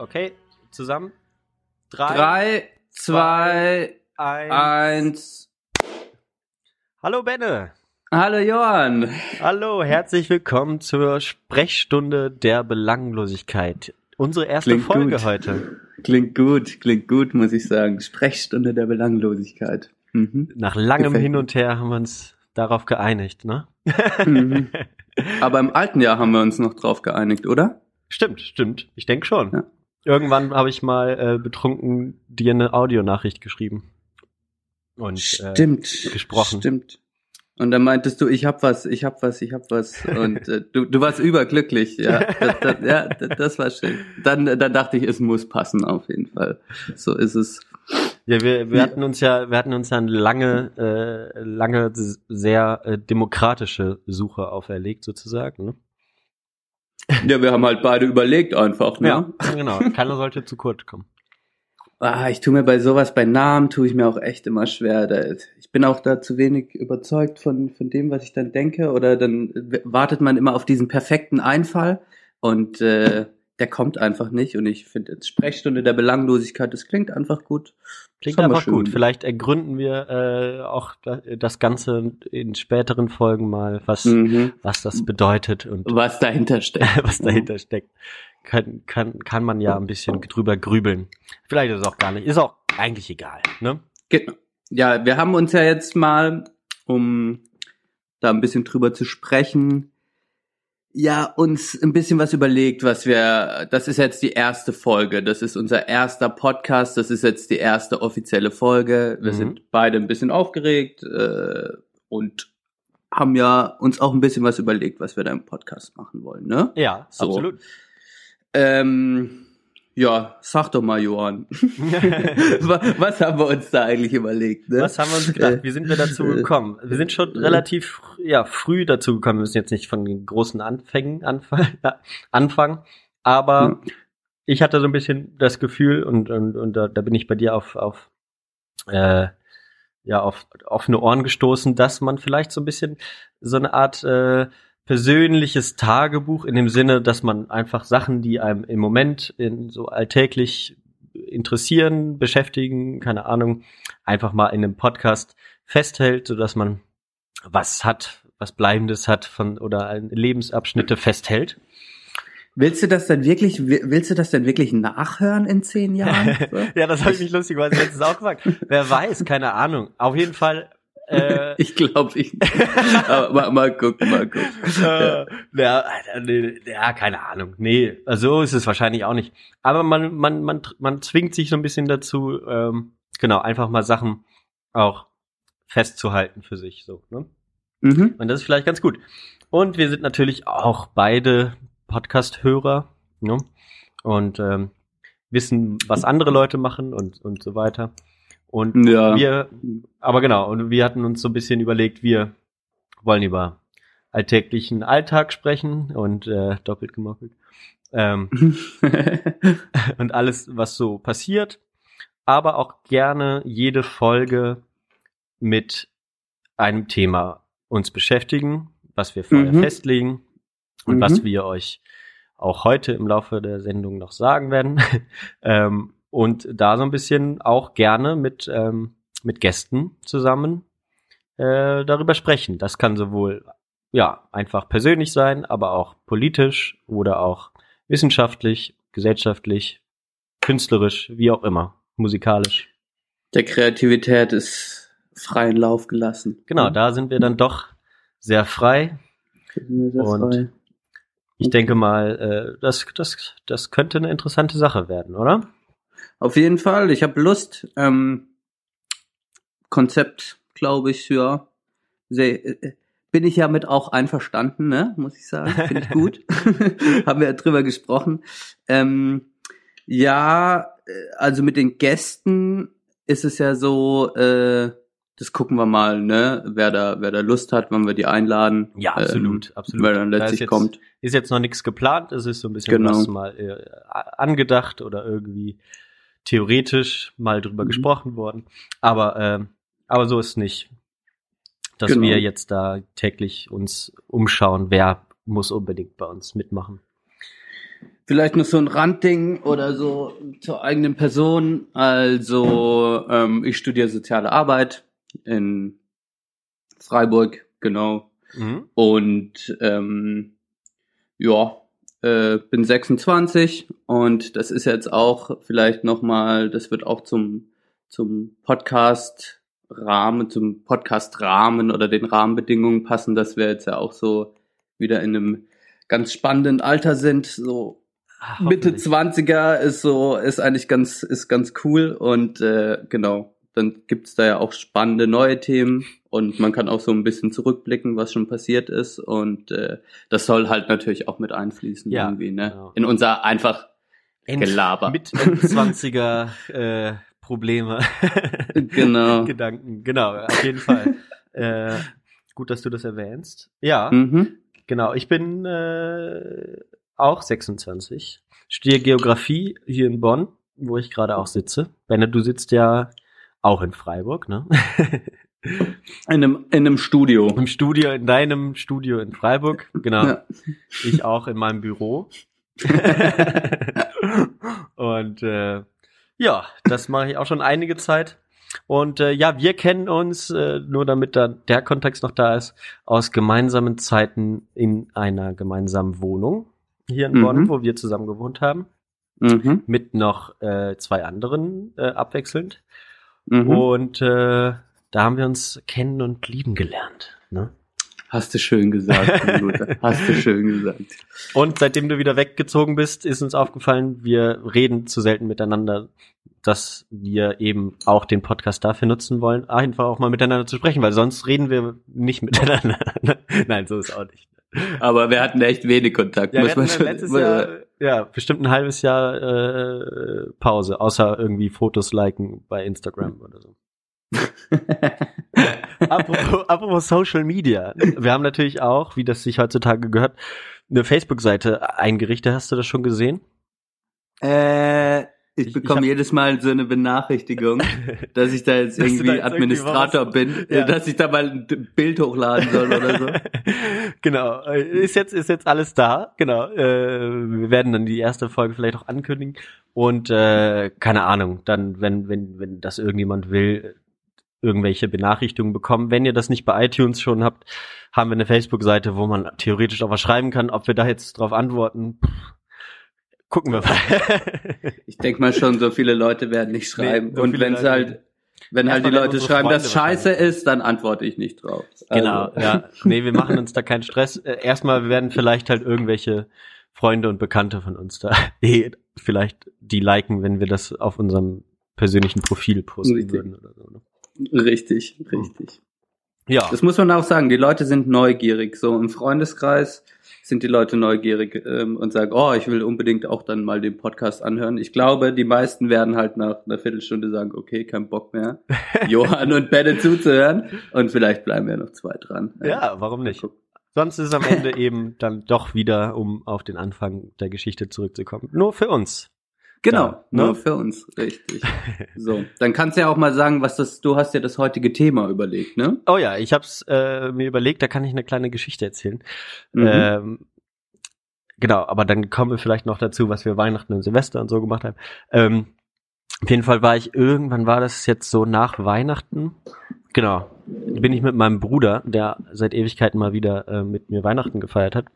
Okay, zusammen. Drei, Drei, zwei, eins. eins. Hallo Benne. Hallo Johann. Hallo, herzlich willkommen zur Sprechstunde der Belanglosigkeit. Unsere erste Klingt Folge gut. heute. Klingt gut, klingt gut, muss ich sagen. Sprechstunde der Belanglosigkeit. Mhm. Nach langem Gefällt Hin und Her haben wir uns darauf geeinigt, ne? Mhm. Aber im alten Jahr haben wir uns noch drauf geeinigt, oder? Stimmt, stimmt. Ich denke schon. Ja. Irgendwann habe ich mal äh, betrunken dir eine Audionachricht geschrieben. Und äh, Stimmt. gesprochen. Stimmt. Und dann meintest du, ich hab was, ich hab was, ich hab was. Und äh, du, du warst überglücklich, ja. Das, das, ja, das, war schön. Dann, dann dachte ich, es muss passen auf jeden Fall. So ist es. Ja, wir, wir hatten uns ja, wir hatten uns ja eine lange, äh, lange sehr äh, demokratische Suche auferlegt sozusagen. Ja, wir haben halt beide überlegt einfach, ne? genau. Keiner sollte zu kurz kommen. Ah, ich tue mir bei sowas, bei Namen tue ich mir auch echt immer schwer. Da, ich bin auch da zu wenig überzeugt von, von dem, was ich dann denke. Oder dann wartet man immer auf diesen perfekten Einfall und äh, der kommt einfach nicht. Und ich finde jetzt Sprechstunde der Belanglosigkeit, das klingt einfach gut. Klingt einfach gut. schön. Vielleicht ergründen wir äh, auch da- das Ganze in späteren Folgen mal, was, Mhm. was das bedeutet und Was dahinter steckt. was dahinter steckt. Kann, kann, kann man ja ein bisschen drüber grübeln. Vielleicht ist es auch gar nicht. Ist auch eigentlich egal. Ne? Genau. Ja, wir haben uns ja jetzt mal, um da ein bisschen drüber zu sprechen, ja, uns ein bisschen was überlegt, was wir, das ist jetzt die erste Folge, das ist unser erster Podcast, das ist jetzt die erste offizielle Folge. Wir Mhm. sind beide ein bisschen aufgeregt äh, und haben ja uns auch ein bisschen was überlegt, was wir da im Podcast machen wollen, ne? Ja, So. absolut. Ähm, ja, sag doch mal, Johann. Wa- was haben wir uns da eigentlich überlegt, ne? Was haben wir uns gedacht? Äh, Wie sind wir dazu äh, gekommen? Wir sind schon relativ ja, früh dazu gekommen. Wir müssen jetzt nicht von den großen Anfängen anfangen, aber ich hatte so ein bisschen das Gefühl und, und, und da, da bin ich bei dir auf, auf, äh, ja, auf offene Ohren gestoßen, dass man vielleicht so ein bisschen so eine Art äh, persönliches Tagebuch in dem Sinne, dass man einfach Sachen, die einem im Moment in so alltäglich interessieren, beschäftigen, keine Ahnung, einfach mal in einem Podcast festhält, so dass man was hat, was Bleibendes hat von oder Lebensabschnitte festhält. Willst du das denn wirklich, wi- willst du das denn wirklich nachhören in zehn Jahren? So? ja, das habe ich mich lustigerweise letztens auch gefragt. Wer weiß, keine Ahnung. Auf jeden Fall. Äh, Ich glaube ich mal, mal gucken, mal gucken. äh, ja, nee, ja, keine Ahnung. Nee, also so ist es wahrscheinlich auch nicht. Aber man, man, man, man zwingt sich so ein bisschen dazu, ähm, genau, einfach mal Sachen auch festzuhalten für sich. So, ne? Mhm. Und das ist vielleicht ganz gut. Und wir sind natürlich auch beide Podcast-Hörer ne? und ähm, wissen, was andere Leute machen und, und so weiter. Und Ja. wir, aber genau, und wir hatten uns so ein bisschen überlegt, wir wollen über alltäglichen Alltag sprechen und äh, doppelt gemoppelt. Ähm, und alles, was so passiert, aber auch gerne jede Folge mit einem Thema uns beschäftigen, was wir vorher Mhm. festlegen und Mhm. was wir euch auch heute im Laufe der Sendung noch sagen werden. ähm, und da so ein bisschen auch gerne mit, ähm, mit Gästen zusammen äh, darüber sprechen. Das kann sowohl ja einfach persönlich sein, aber auch politisch oder auch wissenschaftlich, gesellschaftlich, künstlerisch, wie auch immer, musikalisch. Der Kreativität ist freien Lauf gelassen. Genau, da sind wir dann doch sehr frei. Sehr Und- frei. Ich denke mal, äh, das, das, das könnte eine interessante Sache werden, oder? Auf jeden Fall, ich habe Lust. Ähm, Konzept, glaube ich, ja. Sehr, äh, bin ich ja mit auch einverstanden, ne? Muss ich sagen. Finde ich gut. Haben wir ja drüber gesprochen. Ähm, ja, äh, also mit den Gästen ist es ja so, äh, das gucken wir mal, ne? Wer da, wer da Lust hat, wann wir die einladen. Ja, absolut, ähm, absolut. Wer dann Da ist letztlich jetzt- kommt. Ist jetzt noch nichts geplant, es ist so ein bisschen Genau. mal äh, angedacht oder irgendwie theoretisch mal drüber Mhm. gesprochen worden. Aber, ähm, aber so ist nicht. Dass Genau. wir jetzt da täglich uns umschauen, wer muss unbedingt bei uns mitmachen. Vielleicht noch so ein Randding oder so zur eigenen Person. Also ähm, ich studiere soziale Arbeit in Freiburg, genau. Mhm. Und ähm, ja, äh, bin 26 und das ist jetzt auch vielleicht nochmal, das wird auch zum, zum Podcast Rahmen, zum Podcast Rahmen oder den Rahmenbedingungen passen, dass wir jetzt ja auch so wieder in einem ganz spannenden Alter sind, so Ach, Mitte 20er ist so, ist eigentlich ganz, ist ganz cool und äh, genau, dann gibt's da ja auch spannende neue Themen und man kann auch so ein bisschen zurückblicken, was schon passiert ist und äh, das soll halt natürlich auch mit einfließen ja, irgendwie, ne? Genau. In unser einfach End, Gelaber. Mit 20er äh, Probleme. genau. Gedanken, genau, auf jeden Fall. äh, gut, dass du das erwähnst. Ja, mhm. genau. Ich bin äh, auch 26, studiere Geografie hier in Bonn, wo ich gerade auch sitze. Benne, du sitzt ja auch in Freiburg, ne? In einem, in einem Studio. Im Studio, in deinem Studio in Freiburg, genau. Ja. Ich auch in meinem Büro. und äh, ja, das mache ich auch schon einige Zeit. Und äh, ja, wir kennen uns, äh, nur damit da der Kontext noch da ist, aus gemeinsamen Zeiten in einer gemeinsamen Wohnung hier in mhm. Bonn, wo wir zusammen gewohnt haben. Mhm. Mit noch äh, zwei anderen äh, abwechselnd. Mhm. Und äh, da haben wir uns kennen und lieben gelernt. Ne? Hast du schön gesagt, Hast du schön gesagt. Und seitdem du wieder weggezogen bist, ist uns aufgefallen, wir reden zu selten miteinander, dass wir eben auch den Podcast dafür nutzen wollen, einfach auch mal miteinander zu sprechen, weil sonst reden wir nicht miteinander. Nein, so ist auch nicht. Aber wir hatten echt wenig Kontakt. Ja, muss man schon, letztes Jahr, ja, bestimmt ein halbes Jahr äh, Pause, außer irgendwie Fotos liken bei Instagram oder so. apropos, apropos Social Media. Wir haben natürlich auch, wie das sich heutzutage gehört, eine Facebook-Seite eingerichtet. Hast du das schon gesehen? Äh, ich bekomme jedes Mal so eine Benachrichtigung, dass ich da jetzt irgendwie da jetzt Administrator irgendwie bin, ja. dass ich da mal ein Bild hochladen soll oder so. genau, ist jetzt ist jetzt alles da. Genau, äh, wir werden dann die erste Folge vielleicht auch ankündigen und äh, keine Ahnung, dann wenn wenn wenn das irgendjemand will, irgendwelche Benachrichtigungen bekommen. Wenn ihr das nicht bei iTunes schon habt, haben wir eine Facebook-Seite, wo man theoretisch auch was schreiben kann. Ob wir da jetzt drauf antworten, pff, Gucken wir mal. ich denke mal schon, so viele Leute werden nicht schreiben. Nee, und wenn es halt, wenn halt die Leute schreiben, dass Scheiße ist, dann antworte ich nicht drauf. Genau, also. ja. Nee, wir machen uns da keinen Stress. Äh, erstmal werden vielleicht halt irgendwelche Freunde und Bekannte von uns da eh vielleicht die liken, wenn wir das auf unserem persönlichen Profil posten richtig. würden oder so. Ne? Richtig, richtig. Ja. Das muss man auch sagen. Die Leute sind neugierig. So im Freundeskreis sind die Leute neugierig ähm, und sagen, oh, ich will unbedingt auch dann mal den Podcast anhören. Ich glaube, die meisten werden halt nach einer Viertelstunde sagen, okay, kein Bock mehr, Johann und Benne zuzuhören. Und vielleicht bleiben wir noch zwei dran. Ja, warum nicht? Sonst ist es am Ende eben dann doch wieder, um auf den Anfang der Geschichte zurückzukommen, nur für uns. Genau, da, ne? nur für uns, richtig. So, dann kannst du ja auch mal sagen, was das, du hast ja das heutige Thema überlegt, ne? Oh ja, ich hab's äh, mir überlegt, da kann ich eine kleine Geschichte erzählen. Mhm. Ähm, genau, aber dann kommen wir vielleicht noch dazu, was wir Weihnachten und Silvester und so gemacht haben. Ähm, auf jeden Fall war ich irgendwann war das jetzt so nach Weihnachten. Genau, bin ich mit meinem Bruder, der seit Ewigkeiten mal wieder äh, mit mir Weihnachten gefeiert hat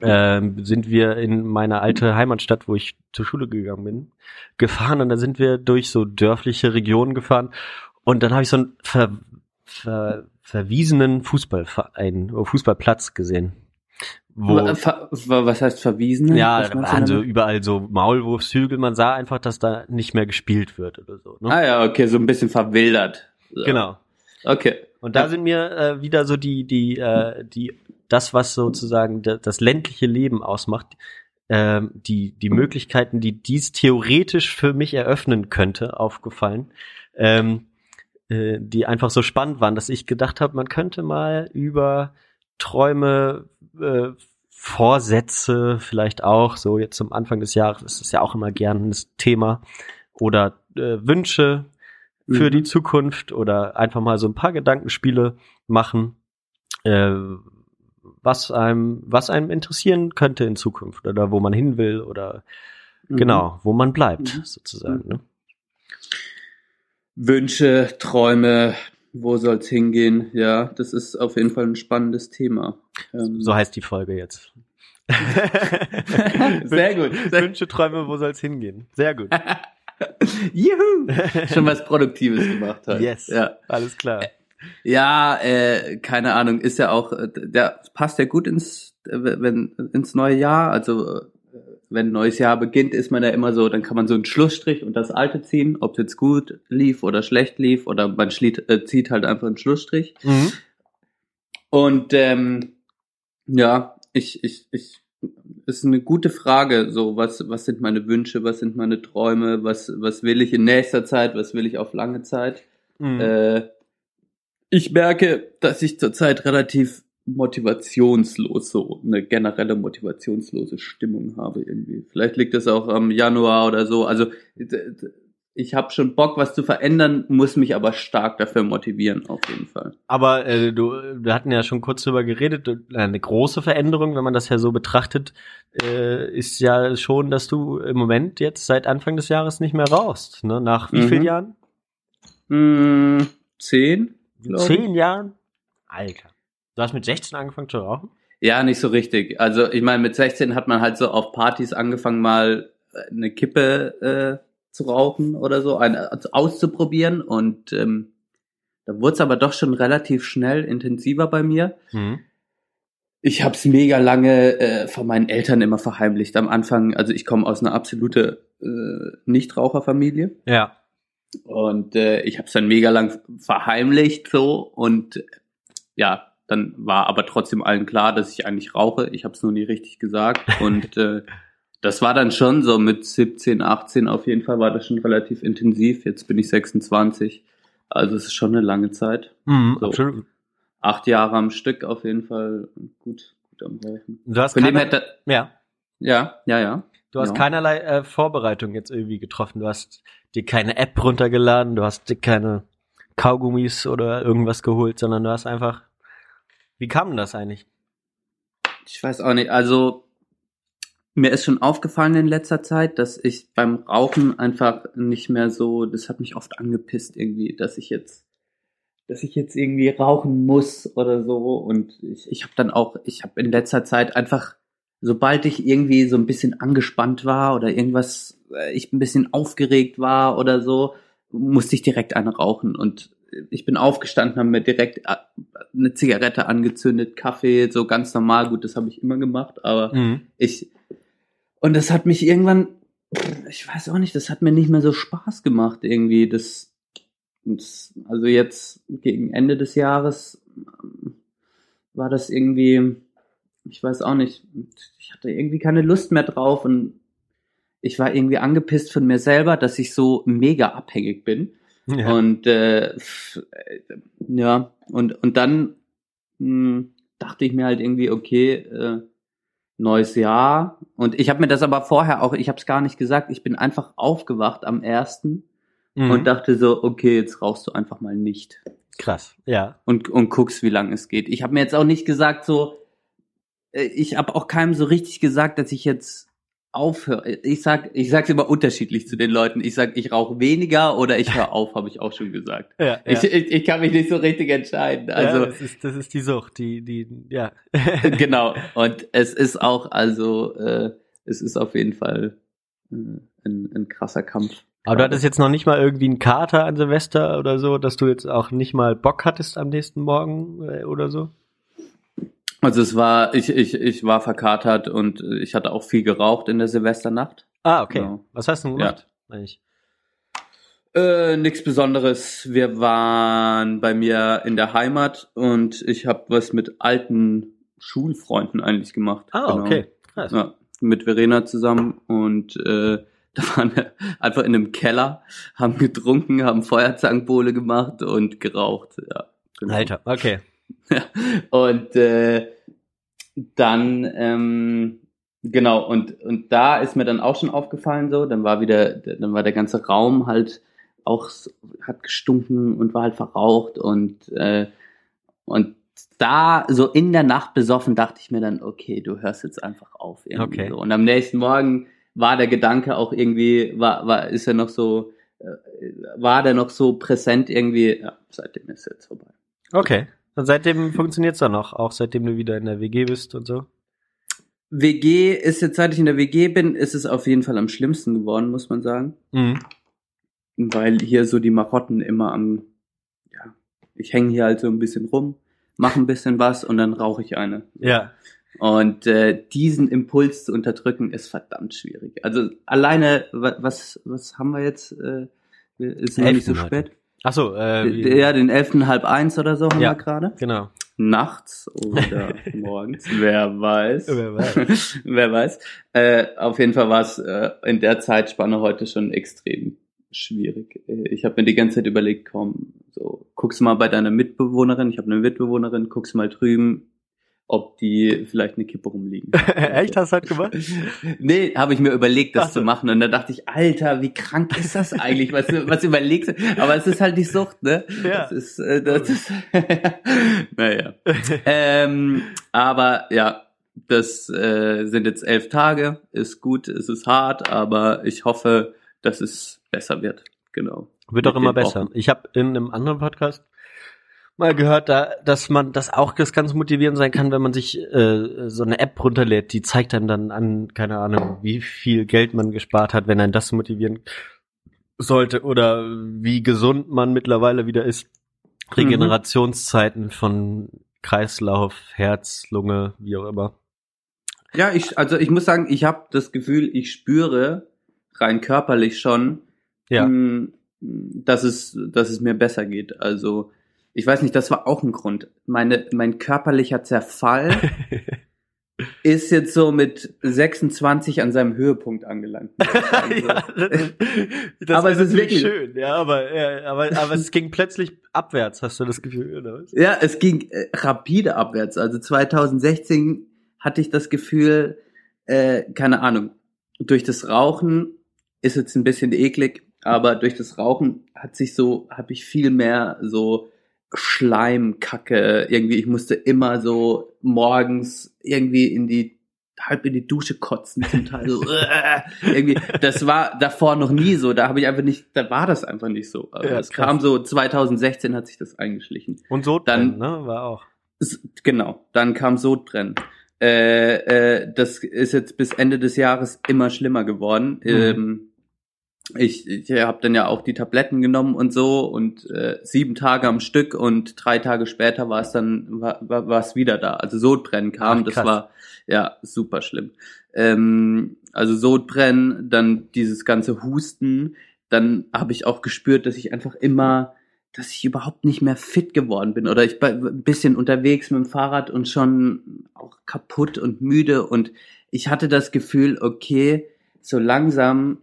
ähm, sind wir in meine alte Heimatstadt, wo ich zur Schule gegangen bin, gefahren und da sind wir durch so dörfliche Regionen gefahren und dann habe ich so einen ver, ver, verwiesenen Fußballverein, oh, Fußballplatz gesehen. Wo, was heißt verwiesen? Ja, also überall so Maulwurfshügel. Man sah einfach, dass da nicht mehr gespielt wird oder so. Ne? Ah ja, okay, so ein bisschen verwildert. So. Genau. Okay. Und da sind mir äh, wieder so die die äh, die das, was sozusagen das ländliche Leben ausmacht, ähm, die, die Möglichkeiten, die dies theoretisch für mich eröffnen könnte, aufgefallen, ähm, äh, die einfach so spannend waren, dass ich gedacht habe, man könnte mal über Träume, äh, Vorsätze vielleicht auch, so jetzt zum Anfang des Jahres ist es ja auch immer gern das Thema, oder äh, Wünsche für mhm. die Zukunft oder einfach mal so ein paar Gedankenspiele machen. Äh, was einem, was einem interessieren könnte in Zukunft oder wo man hin will oder mhm. genau, wo man bleibt, mhm. sozusagen. Ne? Wünsche, Träume, wo soll's hingehen? Ja, das ist auf jeden Fall ein spannendes Thema. Ähm, so heißt die Folge jetzt. Sehr gut. Wünsche, Träume, wo soll's hingehen? Sehr gut. Juhu! Schon was Produktives gemacht hat. Yes. Ja. Alles klar. Ja, äh, keine Ahnung, ist ja auch, äh, der passt ja gut ins, äh, wenn, ins neue Jahr. Also wenn ein neues Jahr beginnt, ist man ja immer so, dann kann man so einen Schlussstrich und das alte ziehen, ob es jetzt gut lief oder schlecht lief oder man schliet, äh, zieht halt einfach einen Schlussstrich. Mhm. Und ähm, ja, ich, ich, ich, ist eine gute Frage, so was, was sind meine Wünsche, was sind meine Träume, was, was will ich in nächster Zeit, was will ich auf lange Zeit. Mhm. Äh, ich merke, dass ich zurzeit relativ motivationslos, so eine generelle motivationslose Stimmung habe irgendwie. Vielleicht liegt es auch am Januar oder so. Also ich habe schon Bock, was zu verändern, muss mich aber stark dafür motivieren, auf jeden Fall. Aber äh, du, wir hatten ja schon kurz drüber geredet, eine große Veränderung, wenn man das ja so betrachtet, äh, ist ja schon, dass du im Moment jetzt seit Anfang des Jahres nicht mehr rauchst. Ne? Nach wie mhm. vielen Jahren? Mm, zehn. Zehn Jahren? Alter. Du hast mit 16 angefangen zu rauchen? Ja, nicht so richtig. Also ich meine, mit 16 hat man halt so auf Partys angefangen, mal äh, eine Kippe äh, zu rauchen oder so, eine, also auszuprobieren. Und ähm, da wurde es aber doch schon relativ schnell intensiver bei mir. Mhm. Ich habe es mega lange äh, von meinen Eltern immer verheimlicht. Am Anfang, also ich komme aus einer absolute äh, Nichtraucherfamilie. Ja. Und äh, ich habe es dann mega lang verheimlicht so und ja, dann war aber trotzdem allen klar, dass ich eigentlich rauche. Ich habe es nur nie richtig gesagt. Und äh, das war dann schon so mit 17, 18 auf jeden Fall war das schon relativ intensiv. Jetzt bin ich 26. Also es ist schon eine lange Zeit. Mhm, so, absolut. Acht Jahre am Stück auf jeden Fall gut, gut am Rauchen. Du hast keine, hätte, ja. Ja, ja, ja. Du hast ja. keinerlei äh, Vorbereitung jetzt irgendwie getroffen. Du hast dir keine App runtergeladen, du hast dir keine Kaugummis oder irgendwas geholt, sondern du hast einfach wie kam denn das eigentlich? Ich weiß auch nicht. Also mir ist schon aufgefallen in letzter Zeit, dass ich beim Rauchen einfach nicht mehr so, das hat mich oft angepisst irgendwie, dass ich jetzt, dass ich jetzt irgendwie rauchen muss oder so. Und ich, ich habe dann auch, ich habe in letzter Zeit einfach, sobald ich irgendwie so ein bisschen angespannt war oder irgendwas, äh, ich ein bisschen aufgeregt war oder so, musste ich direkt eine rauchen. Und ich bin aufgestanden, habe mir direkt äh, eine Zigarette angezündet, Kaffee, so ganz normal. Gut, das habe ich immer gemacht, aber mhm. ich und das hat mich irgendwann, ich weiß auch nicht, das hat mir nicht mehr so Spaß gemacht irgendwie. Das, das also jetzt gegen Ende des Jahres ähm, war das irgendwie, ich weiß auch nicht, ich hatte irgendwie keine Lust mehr drauf und ich war irgendwie angepisst von mir selber, dass ich so mega abhängig bin. Ja. Und äh, ja, und, und dann mh, hm, dachte ich mir halt irgendwie, okay, äh, neues Jahr. Und ich habe mir das aber vorher auch, ich habe es gar nicht gesagt, ich bin einfach aufgewacht am ersten mhm. und dachte so, okay, jetzt rauchst du einfach mal nicht. Krass, ja. Und, und guckst, wie lang es geht. Ich habe mir jetzt auch nicht gesagt, so, äh, ich habe auch keinem so richtig gesagt, dass ich jetzt aufhöre. Ich sag, ich sag's immer unterschiedlich zu den Leuten. Ich sag, ich rauche weniger oder ich höre auf, habe ich auch schon gesagt. Ja, ja. Ich, ich, ich, kann mich nicht so richtig entscheiden. Also ja, das ist das ist die Sucht, die die ja. genau. Und es ist auch also äh, es ist auf jeden Fall äh, ein, ein krasser Kampf. Aber du hattest jetzt noch nicht mal irgendwie einen Kater an Silvester oder so, dass du jetzt auch nicht mal Bock hattest am nächsten Morgen äh, oder so? Also es war, ich, ich, ich war verkatert und ich hatte auch viel geraucht in der Silvesternacht. Ah, okay. Genau. Was hast du gemacht? Ja. Eigentlich? Äh, nichts Besonderes. Wir waren bei mir in der Heimat und ich habe was mit alten Schulfreunden eigentlich gemacht. Ah, genau. okay. Krass. Ja, mit Verena zusammen und äh, da waren wir einfach in einem Keller, haben getrunken, haben Feuerzangenbowle gemacht und geraucht. Ja, genau. Alter, okay. und äh, dann, ähm, genau, und, und da ist mir dann auch schon aufgefallen so, dann war wieder, dann war der ganze Raum halt auch, hat gestunken und war halt verraucht und, äh, und da so in der Nacht besoffen dachte ich mir dann, okay, du hörst jetzt einfach auf. Irgendwie Okay. so. Und am nächsten Morgen war der Gedanke auch irgendwie, war, war, ist er noch so, äh, war der noch so präsent irgendwie, ja, seitdem ist jetzt vorbei. Okay. Und seitdem funktioniert's dann noch, auch seitdem du wieder in der WG bist und so. WG ist jetzt, seit ich in der WG bin, ist es auf jeden Fall am schlimmsten geworden, muss man sagen. Mhm. Weil hier so die Marotten immer am, ja, ich hänge hier halt so ein bisschen rum, mache ein bisschen was und dann rauche ich eine. Ja. Und äh, diesen Impuls zu unterdrücken ist verdammt schwierig. Also alleine, wa- was, was haben wir jetzt? Äh, ist noch nicht so spät. Ach so, äh, Ja, den elften halb eins oder so haben Ja. wir gerade. genau. Nachts oder morgens, wer weiß. Wer weiß. wer weiß. Äh, auf jeden Fall war es äh, in der Zeitspanne heute schon extrem schwierig. Äh, Ich habe mir die ganze Zeit überlegt, komm, so guckst mal bei deiner Mitbewohnerin, ich habe eine Mitbewohnerin, guckst mal drüben, ob die vielleicht eine Kippe rumliegen. Echt, hast du halt gemacht? Nee, habe ich mir überlegt, das so. zu machen. Und da dachte ich, Alter, wie krank ist das eigentlich? Was, was überlegst du? Aber es ist halt die Sucht, ne? Ja. Das ist, äh, das ist naja. ähm, aber ja, das äh, sind jetzt elf Tage, ist gut, es ist hart, aber ich hoffe, dass es besser wird. Genau. Wird auch immer besser. Wochen. Ich habe in einem anderen Podcast mal gehört, da, dass man das auch das ganz motivierend sein kann, wenn man sich äh, so eine App runterlädt, die zeigt einem dann an, keine Ahnung, wie viel Geld man gespart hat, wenn einen das motivieren sollte oder wie gesund man mittlerweile wieder ist. Regenerationszeiten von Kreislauf, Herz, Lunge, wie auch immer. Ja, ich, also ich muss sagen, ich habe das Gefühl, ich spüre rein körperlich schon, Ja. mh, dass es, dass es mir besser geht. Also ich weiß nicht, das war auch ein Grund. Meine, mein körperlicher Zerfall ist jetzt so mit 26 an seinem Höhepunkt angelangt. ja, das, das Aber es ist wirklich- schön, ja, aber, ja, aber, aber es ging plötzlich abwärts, hast du das Gefühl, oder was? Ja, es ging äh, rapide abwärts. Also 2016 hatte ich das Gefühl, äh, keine Ahnung, durch das Rauchen ist jetzt ein bisschen eklig, aber durch das Rauchen hat sich so, habe ich viel mehr so Schleimkacke irgendwie. Ich musste immer so morgens irgendwie in die halb in die Dusche kotzen zum Teil so äh, irgendwie das war davor noch nie so da habe ich einfach nicht da war das einfach nicht so aber Ja, es kam so 2016 hat sich das eingeschlichen Und so Dann- ne, war auch. Genau, dann kam Sodbrennen. Äh, äh, das ist jetzt bis Ende des Jahres immer schlimmer geworden. Mhm. Ähm, ich ich habe dann ja auch die Tabletten genommen und so und äh, sieben Tage am Stück und drei Tage später war es dann war, war, war es wieder da. Also Sodbrennen kam, Ach, das war ja super schlimm. Ähm, also Sodbrennen, dann dieses ganze Husten, dann habe ich auch gespürt, dass ich einfach immer dass ich überhaupt nicht mehr fit geworden bin oder ich bin ein bisschen unterwegs mit dem Fahrrad und schon auch kaputt und müde und ich hatte das Gefühl, okay, so langsam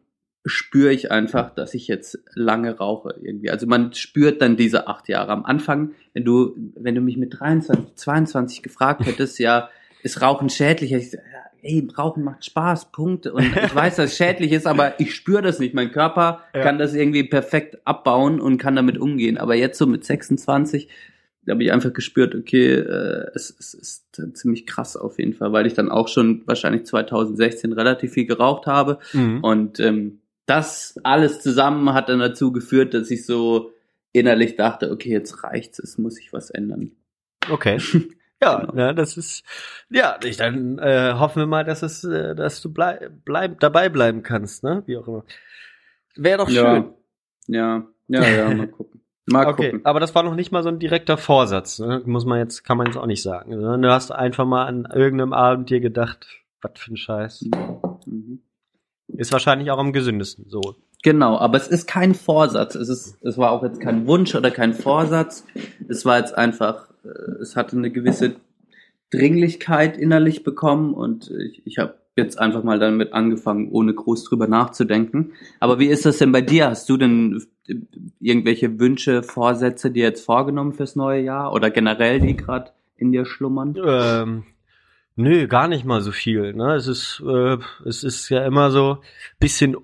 spüre ich einfach, dass ich jetzt lange rauche irgendwie. Also man spürt dann diese acht Jahre. Am Anfang, wenn du, wenn du mich mit 23, 22 gefragt hättest, ja, ist Rauchen schädlich? Ich, ja, ey, Rauchen macht Spaß, Punkt. Und ich weiß, dass es schädlich ist, aber ich spüre das nicht. Mein Körper Ja. kann das irgendwie perfekt abbauen und kann damit umgehen. Aber jetzt so mit 26, da habe ich einfach gespürt, okay, äh, es, es ist ziemlich krass auf jeden Fall, weil ich dann auch schon wahrscheinlich 2016 relativ viel geraucht habe. Mhm. Und ähm, das alles zusammen hat dann dazu geführt, dass ich so innerlich dachte, okay, jetzt reicht's, es muss sich was ändern. Okay. Ja, Genau. ja, das ist, ja, ich, dann äh, hoffen wir mal, dass es, äh, dass du bleib, bleib, dabei bleiben kannst, ne? Wie auch immer. Wäre doch schön. Ja, ja, ja, ja, mal gucken. Mal Okay, gucken. aber das war noch nicht mal so ein direkter Vorsatz, ne? muss man jetzt, kann man jetzt auch nicht sagen. sondern Du hast einfach mal an irgendeinem Abend dir gedacht, was für ein Scheiß. Mhm. Ist wahrscheinlich auch am gesündesten so. Genau, aber es ist kein Vorsatz. Es ist, es war auch jetzt kein Wunsch oder kein Vorsatz. Es war jetzt einfach, äh, es hatte eine gewisse Dringlichkeit innerlich bekommen und ich, ich habe jetzt einfach mal damit angefangen, ohne groß drüber nachzudenken. Aber wie ist das denn bei dir? Hast du denn äh, irgendwelche Wünsche, Vorsätze dir jetzt vorgenommen fürs neue Jahr oder generell, die gerade in dir schlummern? Ähm, nö, gar nicht mal so viel. Ne? Es ist, äh, es ist ja immer so bisschen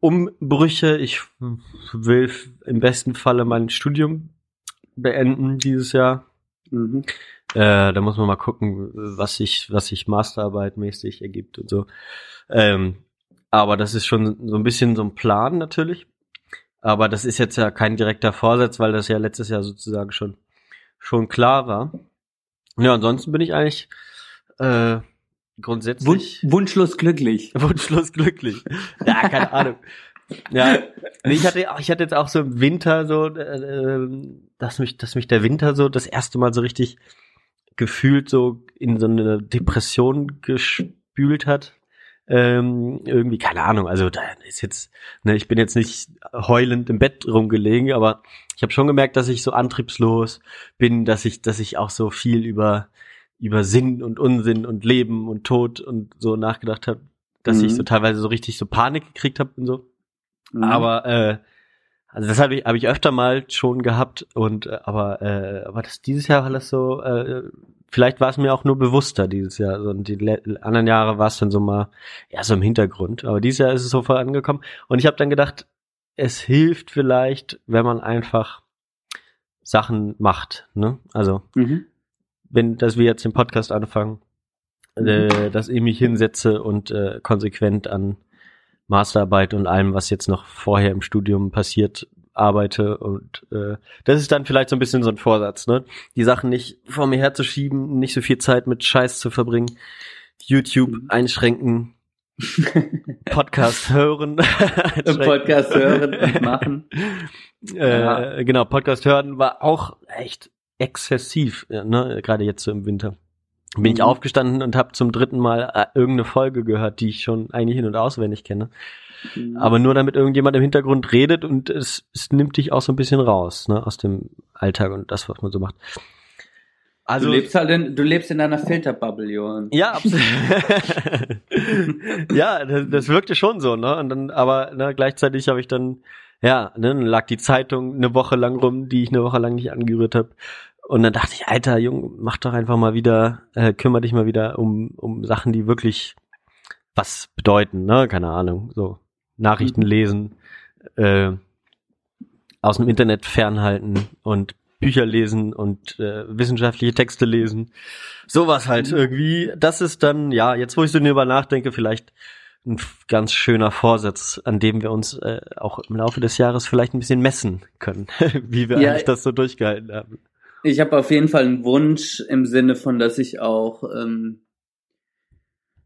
Umbrüche. Ich will im besten Falle mein Studium beenden dieses Jahr. Mhm. Äh, da muss man mal gucken, was sich, was sich Masterarbeit mäßig ergibt und so. Ähm, aber das ist schon so ein bisschen so ein Plan natürlich. Aber das ist jetzt ja kein direkter Vorsatz, weil das ja letztes Jahr sozusagen schon, schon klar war. Ja, ansonsten bin ich eigentlich äh, grundsätzlich. Wun wunschlos glücklich. Wunschlos glücklich. Ja, keine Ahnung. Ja, nee, ich hatte, ich hatte jetzt auch so im Winter so, äh, dass mich, dass mich der Winter so das erste Mal so richtig gefühlt so in so eine Depression gespült hat. Ähm, irgendwie, keine Ahnung, also da ist jetzt, ne, ich bin jetzt nicht heulend im Bett rumgelegen, aber ich habe schon gemerkt, dass ich so antriebslos bin, dass ich, dass ich auch so viel über, über Sinn und Unsinn und Leben und Tod und so nachgedacht habe, dass mhm. ich so teilweise so richtig so Panik gekriegt habe und so. Mhm. Aber äh, also das habe ich, hab ich öfter mal schon gehabt und äh, aber äh, aber das dieses Jahr war das so äh, vielleicht war es mir auch nur bewusster dieses Jahr so, und die anderen Jahre war es dann so mal ja so im Hintergrund aber dieses Jahr ist es so vorangekommen und ich habe dann gedacht es hilft vielleicht wenn man einfach Sachen macht ne also mhm. Wenn dass wir jetzt den Podcast anfangen mhm. äh, dass ich mich hinsetze und äh, konsequent an Masterarbeit und allem, was jetzt noch vorher im Studium passiert, arbeite und äh, das ist dann vielleicht so ein bisschen so ein Vorsatz, ne? Die Sachen nicht vor mir herzuschieben, nicht so viel Zeit mit Scheiß zu verbringen, YouTube mhm. einschränken, Podcast hören, Podcast hören und machen. Äh, ja. Genau, Podcast hören war auch echt exzessiv, ne? Gerade jetzt so im Winter bin ich mhm. aufgestanden und habe zum dritten Mal äh, irgendeine Folge gehört, die ich schon eigentlich hin und auswendig kenne. Mhm. Aber nur damit irgendjemand im Hintergrund redet und es, es nimmt dich auch so ein bisschen raus, ne, aus dem Alltag und das, was man so macht. Also, du lebst halt in, du lebst in einer Filterbubble, Johann. Ja, absolut. ja, das, das wirkte schon so, ne? Und dann, aber ne, gleichzeitig habe ich dann, ja, ne, dann lag die Zeitung eine Woche lang rum, die ich eine Woche lang nicht angerührt habe. Und dann dachte ich, Alter, Jung, mach doch einfach mal wieder, äh, kümmere dich mal wieder um, um Sachen, die wirklich was bedeuten, ne? Keine Ahnung. So Nachrichten mhm. lesen, äh, aus dem Internet fernhalten und Bücher lesen und äh, wissenschaftliche Texte lesen. Sowas halt mhm. irgendwie. Das ist dann, ja, jetzt wo ich so darüber nachdenke, vielleicht ein ganz schöner Vorsatz, an dem wir uns äh, auch im Laufe des Jahres vielleicht ein bisschen messen können, wie wir ja, eigentlich das so durchgehalten haben. Ich habe auf jeden Fall einen Wunsch im Sinne von, dass ich auch ähm,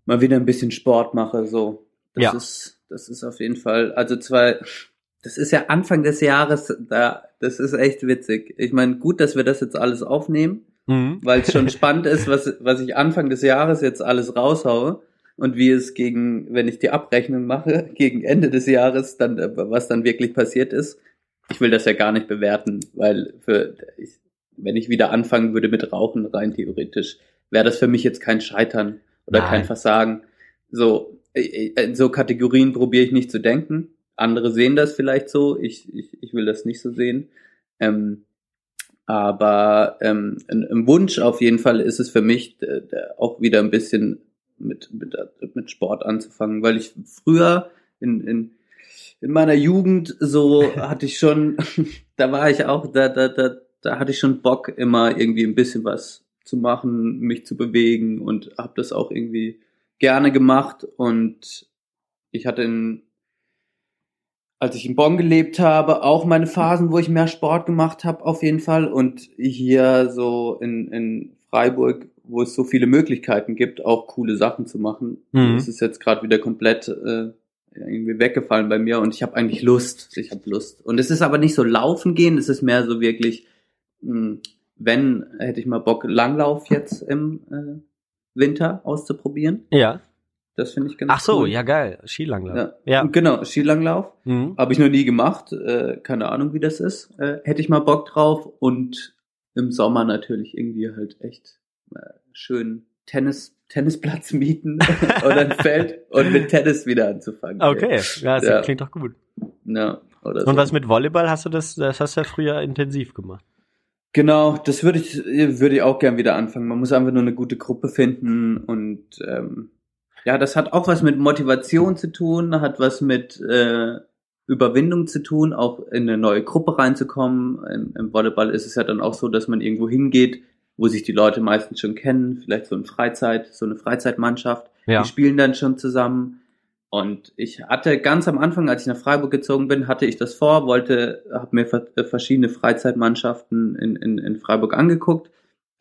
mal wieder ein bisschen Sport mache. So, das ja. ist das ist auf jeden Fall. Also zwei, das ist ja Anfang des Jahres. Da, das ist echt witzig. Ich meine, gut, dass wir das jetzt alles aufnehmen, mhm. weil es schon spannend ist, was was ich Anfang des Jahres jetzt alles raushaue und wie es gegen, wenn ich die Abrechnung mache, gegen Ende des Jahres dann, was dann wirklich passiert ist. Ich will das ja gar nicht bewerten, weil für ich, wenn ich wieder anfangen würde mit Rauchen, rein theoretisch, wäre das für mich jetzt kein Scheitern oder Nein. kein Versagen. So, in äh, äh, so Kategorien probiere ich nicht zu denken. Andere sehen das vielleicht so, ich, ich, ich will das nicht so sehen. Ähm, aber ähm, ein, Wunsch auf jeden Fall ist es für mich, auch wieder ein bisschen mit, mit, mit Sport anzufangen, weil ich früher in, in, in meiner Jugend so hatte ich schon, da war ich auch, da, da, da, da hatte ich schon Bock, immer irgendwie ein bisschen was zu machen, mich zu bewegen und habe das auch irgendwie gerne gemacht. Und ich hatte in, als ich in Bonn gelebt habe, auch meine Phasen, wo ich mehr Sport gemacht habe, auf jeden Fall. Und hier so in, in Freiburg, wo es so viele Möglichkeiten gibt, auch coole Sachen zu machen. Mhm. Das ist jetzt gerade wieder komplett äh, irgendwie weggefallen bei mir und ich habe eigentlich Lust. Ich habe Lust. Und es ist aber nicht so laufen gehen, es ist mehr so wirklich wenn, hätte ich mal Bock, Langlauf jetzt im äh, Winter auszuprobieren. Ja. Das finde ich ganz Ach so, cool. ja geil, Skilanglauf. Ja, ja. genau, Skilanglauf. Mhm. Habe ich noch nie gemacht, äh, keine Ahnung, wie das ist. Äh, hätte ich mal Bock drauf und im Sommer natürlich irgendwie halt echt äh, schön Tennis Tennisplatz mieten oder ein Feld und mit Tennis wieder anzufangen. Okay, ja, das ja. klingt doch gut. Ja, oder und so. was mit Volleyball hast du das, das hast du ja früher intensiv gemacht. Genau, das würde ich, würde ich auch gern wieder anfangen. Man muss einfach nur eine gute Gruppe finden und ähm, ja, das hat auch was mit Motivation zu tun, hat was mit äh, Überwindung zu tun, auch in eine neue Gruppe reinzukommen. Im, Im Volleyball ist es ja dann auch so, dass man irgendwo hingeht wo sich die Leute meistens schon kennen, vielleicht so ein Freizeit, so eine Freizeitmannschaft. Ja. Die spielen dann schon zusammen. Und ich hatte ganz am Anfang, als ich nach Freiburg gezogen bin, hatte ich das vor, wollte, habe mir ver- verschiedene Freizeitmannschaften in, in, in Freiburg angeguckt.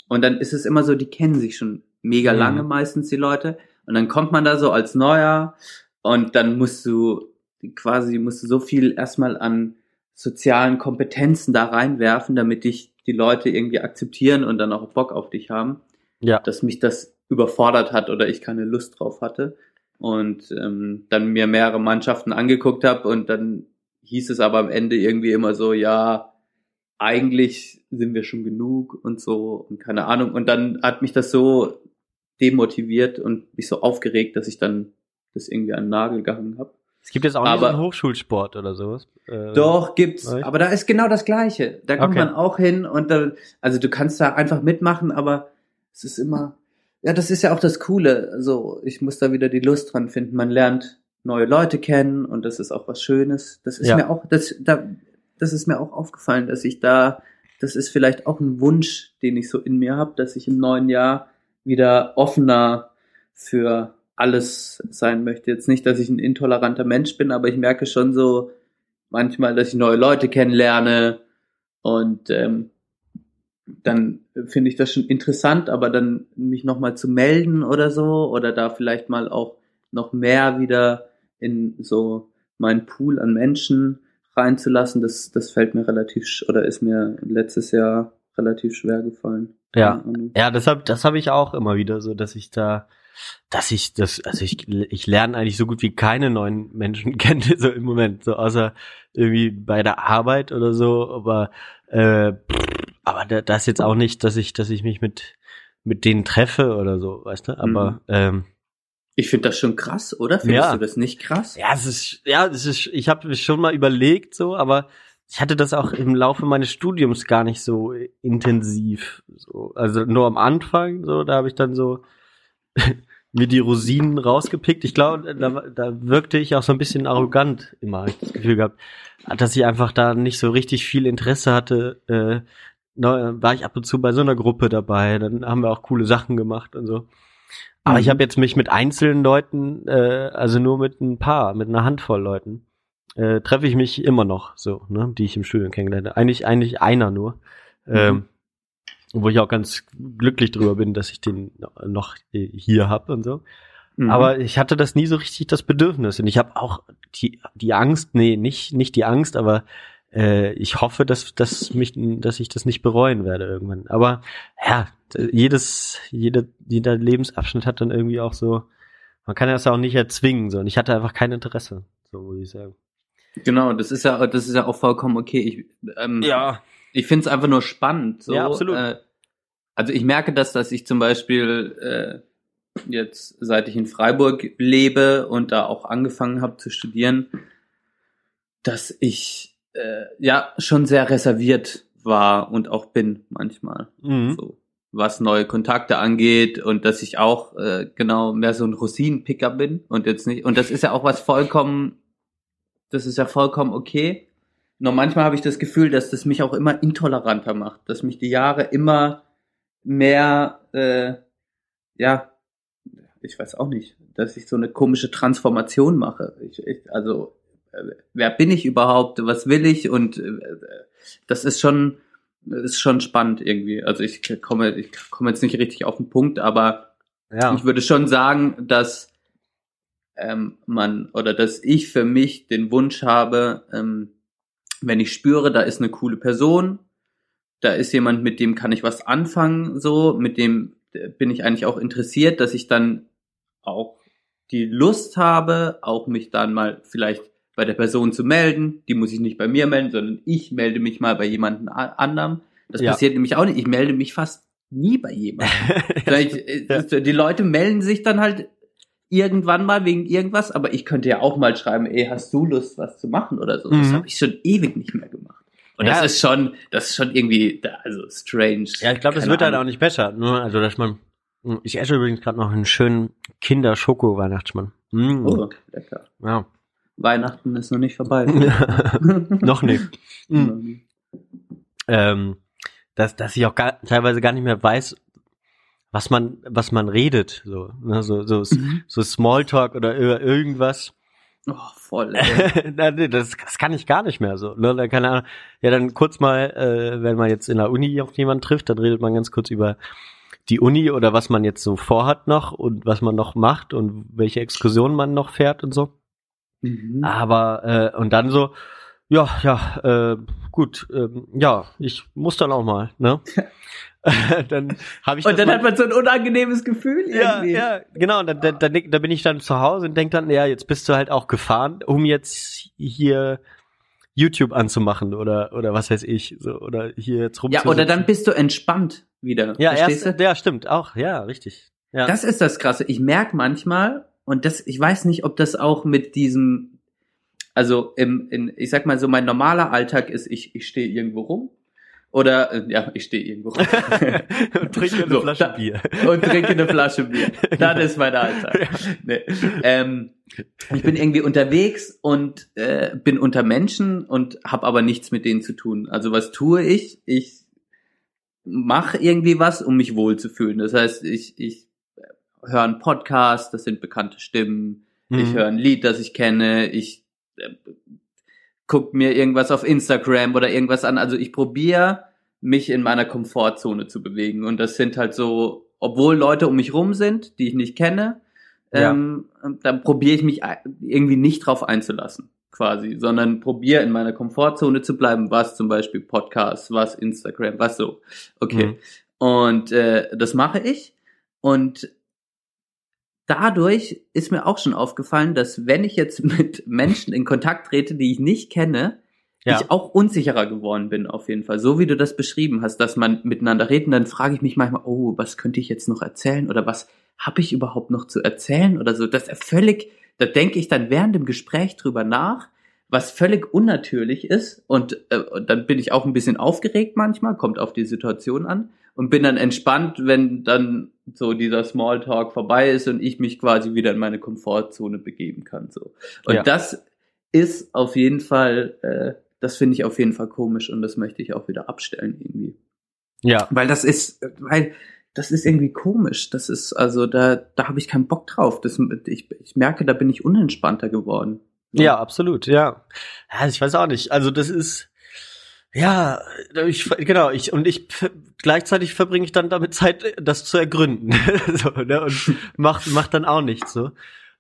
Und dann ist es immer so, die kennen sich schon mega Mhm. lange meistens, die Leute. Und dann kommt man da so als Neuer und dann musst du quasi, musst du so viel erstmal an sozialen Kompetenzen da reinwerfen, damit dich die Leute irgendwie akzeptieren und dann auch Bock auf dich haben Ja. dass mich das überfordert hat oder ich keine Lust drauf hatte. Und ähm, dann mir mehrere Mannschaften angeguckt habe und dann hieß es aber am Ende irgendwie immer so, ja, eigentlich sind wir schon genug und so und keine Ahnung. Und dann hat mich das so demotiviert und mich so aufgeregt, dass ich dann das irgendwie an den Nagel gehangen habe. Es gibt jetzt auch Aber- einen Hochschulsport oder sowas. Äh, Doch, gibt's. Echt? Aber da ist genau das Gleiche. Da kommt Okay. man auch hin und da, also du kannst da einfach mitmachen, aber es ist immer, ja, das ist ja auch das Coole. Also ich muss da wieder die Lust dran finden. Man lernt neue Leute kennen und das ist auch was Schönes. Das ist Ja. mir auch, das, da, das ist mir auch aufgefallen, dass ich da, das ist vielleicht auch ein Wunsch, den ich so in mir habe, dass ich im neuen Jahr wieder offener für alles sein möchte. Jetzt nicht, dass ich ein intoleranter Mensch bin, aber ich merke schon so manchmal, dass ich neue Leute kennenlerne und ähm, dann finde ich das schon interessant, aber dann mich nochmal zu melden oder so oder da vielleicht mal auch noch mehr wieder in so meinen Pool an Menschen reinzulassen, das, das fällt mir relativ oder ist mir letztes Jahr relativ schwer gefallen. Ja. Ja, das hab, das habe ich auch immer wieder so, dass ich da, dass ich das, also ich, ich lerne eigentlich so gut wie keine neuen Menschen kennen, so im Moment, so außer irgendwie bei der Arbeit oder so, aber, äh, aber da, das jetzt auch nicht, dass ich, dass ich mich mit, mit denen treffe oder so, weißt du, aber, Mhm. ähm, Ich finde das schon krass, oder? Findest Ja. du das nicht krass? ja, es ist, ja, es ist, ich habe schon mal überlegt, so, aber ich hatte das auch im Laufe meines Studiums gar nicht so intensiv. So. Also nur am Anfang, so, da habe ich dann so mir die Rosinen rausgepickt. Ich glaube, da, da wirkte ich auch so ein bisschen arrogant immer, hab ich das Gefühl gehabt, dass ich einfach da nicht so richtig viel Interesse hatte. Äh, war ich ab und zu bei so einer Gruppe dabei, dann haben wir auch coole Sachen gemacht und so. Aber Mhm. ich habe jetzt mich mit einzelnen Leuten, äh, also nur mit ein paar, mit einer Handvoll Leuten, äh, treffe ich mich immer noch so, ne, die ich im Studium kennengelernt habe. Eigentlich, eigentlich einer nur. Ähm, wo ich auch ganz glücklich drüber bin, dass ich den noch hier hab und so. Mhm. Aber ich hatte das nie so richtig das Bedürfnis. Und ich habe auch die, die Angst, nee, nicht, nicht die Angst, aber äh, ich hoffe, dass, dass, mich, dass ich das nicht bereuen werde irgendwann. Aber ja, jedes, jeder, jeder Lebensabschnitt hat dann irgendwie auch so, man kann das auch nicht erzwingen. So. Und ich hatte einfach kein Interesse, so würde ich sagen. Genau, das ist ja, das ist ja auch vollkommen okay. Ich, ähm, Ja. ich finde es einfach nur spannend. So. Ja, absolut. Äh, also ich merke das, dass ich zum Beispiel äh, jetzt, seit ich in Freiburg lebe und da auch angefangen habe zu studieren, dass ich äh, ja schon sehr reserviert war und auch bin manchmal. Mhm. So, was neue Kontakte angeht und dass ich auch äh, genau mehr so ein Rosinenpicker bin und jetzt nicht und das ist ja auch was vollkommen das ist ja vollkommen okay. Nur manchmal habe ich das Gefühl, dass das mich auch immer intoleranter macht, dass mich die Jahre immer mehr äh, ja, ich weiß auch nicht, dass ich so eine komische Transformation mache. Ich, ich, also wer bin ich überhaupt? Was will ich? Und äh, das ist schon ist schon spannend irgendwie. Also ich komme, ich komme jetzt nicht richtig auf den Punkt, aber Ja. ich würde schon sagen, dass ähm, man oder dass ich für mich den Wunsch habe, ähm, wenn ich spüre, da ist eine coole Person, da ist jemand, mit dem kann ich was anfangen, so, mit dem äh, bin ich eigentlich auch interessiert, dass ich dann auch die Lust habe, auch mich dann mal vielleicht bei der Person zu melden. Die muss ich nicht bei mir melden, sondern ich melde mich mal bei jemandem anderem. Das Ja. passiert nämlich auch nicht. Ich melde mich fast nie bei jemandem. Vielleicht, äh, Ja. Die Leute melden sich dann halt irgendwann mal wegen irgendwas, aber ich könnte ja auch mal schreiben, ey, hast du Lust, was zu machen oder so. Das Mhm. habe ich schon ewig nicht mehr gemacht. Und Ja. das ist schon, das ist schon irgendwie, also strange. Ja, ich glaube, das wird halt auch Ahnung. nicht besser. Nur, also, dass man. Ich esse übrigens gerade noch einen schönen Kinder-Schoko-Weihnachtsmann. Mm. Oh, lecker. Ja. Weihnachten ist noch nicht vorbei. noch nicht. Mhm. Ähm, dass, dass ich auch gar, teilweise gar nicht mehr weiß, was man, was man redet, so, ne, so, so, mhm. so Smalltalk oder irgendwas. Oh, voll. Das, das kann ich gar nicht mehr so. Ne? Dann kann er, ja, dann kurz mal, äh, wenn man jetzt in der Uni auf jemanden trifft, dann redet man ganz kurz über die Uni oder was man jetzt so vorhat noch und was man noch macht und welche Exkursionen man noch fährt und so. Mhm. Aber äh, und dann so, ja, ja, äh, gut, ähm, ja, ich muss dann auch mal, ne? dann habe ich und dann mal, hat man so ein unangenehmes Gefühl irgendwie. Ja, ja, genau. Und dann, dann, dann, dann bin ich dann zu Hause und denk dann, ja, jetzt bist du halt auch gefahren, um jetzt hier YouTube anzumachen oder oder was weiß ich so oder hier jetzt rum. Ja, oder dann bist du entspannt wieder. Ja, erst, du? ja, stimmt, auch, ja, richtig. Ja. Das ist das Krasse. Ich merk manchmal und das, ich weiß nicht, ob das auch mit diesem, also im, in, ich sag mal so, mein normaler Alltag ist, ich, ich stehe irgendwo rum oder, äh, ja, ich stehe irgendwo rum. und trinke eine so, Flasche da, Bier. Und trinke eine Flasche Bier. Das ist mein Alltag. Nee. Ähm, ich bin irgendwie unterwegs und äh, bin unter Menschen und habe aber nichts mit denen zu tun. Also was tue ich? Ich mache irgendwie was, um mich wohlzufühlen. Das heißt, ich, ich höre einen Podcast, das sind bekannte Stimmen. Mhm. Ich höre ein Lied, das ich kenne. Ich äh, guck mir irgendwas auf Instagram oder irgendwas an. Also ich probiere mich in meiner Komfortzone zu bewegen. Und das sind halt so, obwohl Leute um mich rum sind, die ich nicht kenne, ja. ähm, dann probiere ich mich irgendwie nicht drauf einzulassen, quasi, sondern probiere in meiner Komfortzone zu bleiben, was zum Beispiel Podcasts, was Instagram, was so. Okay. Mhm. Und äh, das mache ich. Und dadurch ist mir auch schon aufgefallen, dass wenn ich jetzt mit Menschen in Kontakt trete, die ich nicht kenne, ja. ich auch unsicherer geworden bin auf jeden Fall. So wie du das beschrieben hast, dass man miteinander redet, dann frage ich mich manchmal, oh, was könnte ich jetzt noch erzählen oder was habe ich überhaupt noch zu erzählen oder so. Das ist völlig, da denke ich dann während dem Gespräch drüber nach, was völlig unnatürlich ist und, äh, und dann bin ich auch ein bisschen aufgeregt manchmal, kommt auf die Situation an und bin dann entspannt, wenn dann so dieser Smalltalk vorbei ist und ich mich quasi wieder in meine Komfortzone begeben kann. So. Und ja. das ist auf jeden Fall, äh, das finde ich auf jeden Fall komisch und das möchte ich auch wieder abstellen irgendwie. Ja. Weil das ist, weil das ist irgendwie komisch. Das ist, also da, da habe ich keinen Bock drauf. Das, ich, ich merke, da bin ich unentspannter geworden. Ja, ja absolut, ja. ja. Ich weiß auch nicht. Also das ist, ja, ich, genau, ich, und ich, gleichzeitig verbringe ich dann damit Zeit, das zu ergründen. so, ne, und macht, macht dann auch nichts, so.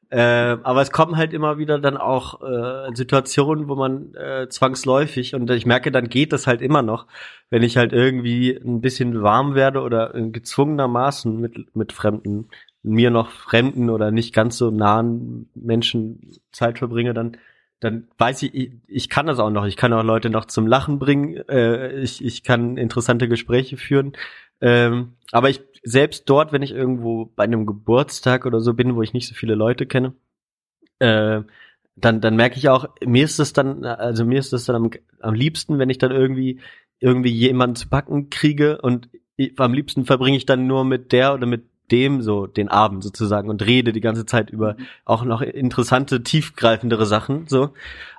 Äh, aber es kommen halt immer wieder dann auch äh, Situationen, wo man äh, zwangsläufig und ich merke, dann geht das halt immer noch, wenn ich halt irgendwie ein bisschen warm werde oder gezwungenermaßen mit mit Fremden, mir noch Fremden oder nicht ganz so nahen Menschen Zeit verbringe, dann dann weiß ich, ich, ich kann das auch noch. Ich kann auch Leute noch zum Lachen bringen. Äh, ich, ich kann interessante Gespräche führen. Ähm, aber ich selbst dort, wenn ich irgendwo bei einem Geburtstag oder so bin, wo ich nicht so viele Leute kenne, äh, dann, dann merke ich auch, mir ist das dann, also mir ist das dann am, am liebsten, wenn ich dann irgendwie irgendwie jemanden zu backen kriege und ich, am liebsten verbringe ich dann nur mit der oder mit dem so den Abend sozusagen und rede die ganze Zeit über mhm. auch noch interessante, tiefgreifendere Sachen, so,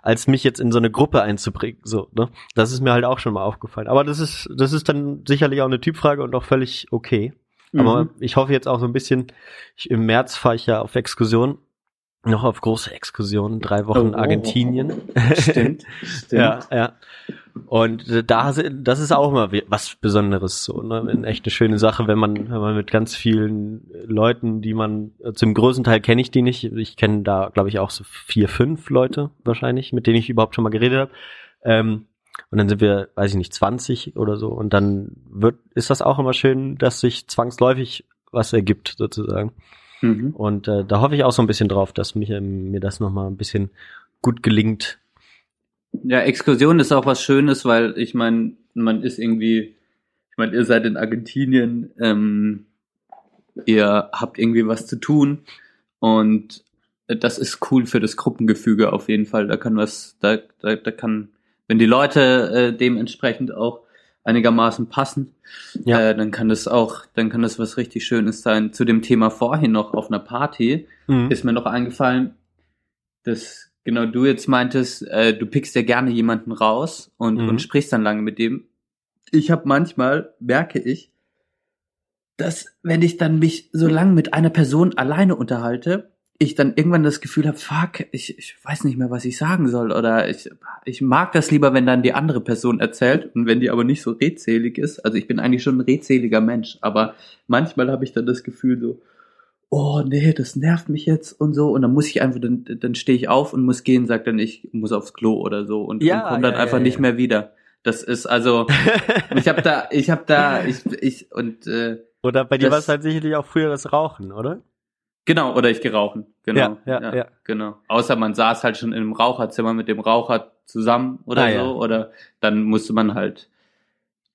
als mich jetzt in so eine Gruppe einzubringen, so, ne? Das ist mir halt auch schon mal aufgefallen. Aber das ist, das ist dann sicherlich auch eine Typfrage und auch völlig okay. Mhm. Aber ich hoffe jetzt auch so ein bisschen, ich, im März fahre ich ja auf Exkursion noch auf große Exkursionen, drei Wochen oh, Argentinien. Stimmt, stimmt. ja, ja. Und da, das ist auch immer was Besonderes, so, ne? Echt eine schöne Sache, wenn man, wenn man mit ganz vielen Leuten, die man, zum größten Teil kenne ich die nicht. Ich kenne da, glaube ich, auch so vier, fünf Leute wahrscheinlich, mit denen ich überhaupt schon mal geredet habe. Ähm, und dann sind wir, weiß ich nicht, 20 oder so. Und dann wird, ist das auch immer schön, dass sich zwangsläufig was ergibt, sozusagen. Mhm. Und äh, da hoffe ich auch so ein bisschen drauf, dass mich, äh, mir das nochmal ein bisschen gut gelingt. Ja, Exkursion ist auch was Schönes, weil ich meine, man ist irgendwie, ich meine, ihr seid in Argentinien, ähm, ihr habt irgendwie was zu tun und das ist cool für das Gruppengefüge auf jeden Fall. Da kann was, da, da, da kann, wenn die Leute äh, dementsprechend auch einigermaßen passen, ja. äh, dann kann das auch, dann kann das was richtig Schönes sein. Zu dem Thema vorhin noch auf einer Party mhm. ist mir noch eingefallen, dass genau du jetzt meintest, äh, du pickst ja gerne jemanden raus und, mhm. und sprichst dann lange mit dem. ich habe manchmal, merke ich, dass wenn ich dann mich so lange mit einer Person alleine unterhalte, ich dann irgendwann das Gefühl habe, fuck, ich, ich weiß nicht mehr, was ich sagen soll. Oder ich, ich mag das lieber, wenn dann die andere Person erzählt und wenn die aber nicht so redselig ist. Also ich bin eigentlich schon ein redseliger Mensch, aber manchmal habe ich dann das Gefühl so, oh nee, das nervt mich jetzt und so. Und dann muss ich einfach, dann, dann stehe ich auf und muss gehen, sagt dann, ich muss aufs Klo oder so und, Ja, und komme dann ja, einfach ja, nicht mehr wieder. Das ist also, ich habe da, ich habe da, ich, ich und äh, Oder bei dir war es halt sicherlich auch früher das Rauchen, oder? Genau, oder ich gerauchen. Genau. Ja, ja, ja. Genau. Außer man saß halt schon in einem Raucherzimmer mit dem Raucher zusammen oder Ah, so. ja. Oder dann musste man halt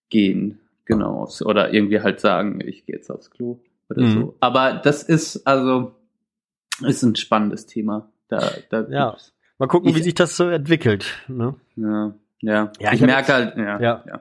gehen. Genau. aufs- Oder irgendwie halt sagen, ich gehe jetzt aufs Klo oder Mhm. so. Aber das ist, also, ist ein spannendes Thema. Da, da Ja. Mal gucken, Ich- wie sich das so entwickelt. Ne? ja. Ja. Ja, ich ich merke halt, ja. Ja. Ja.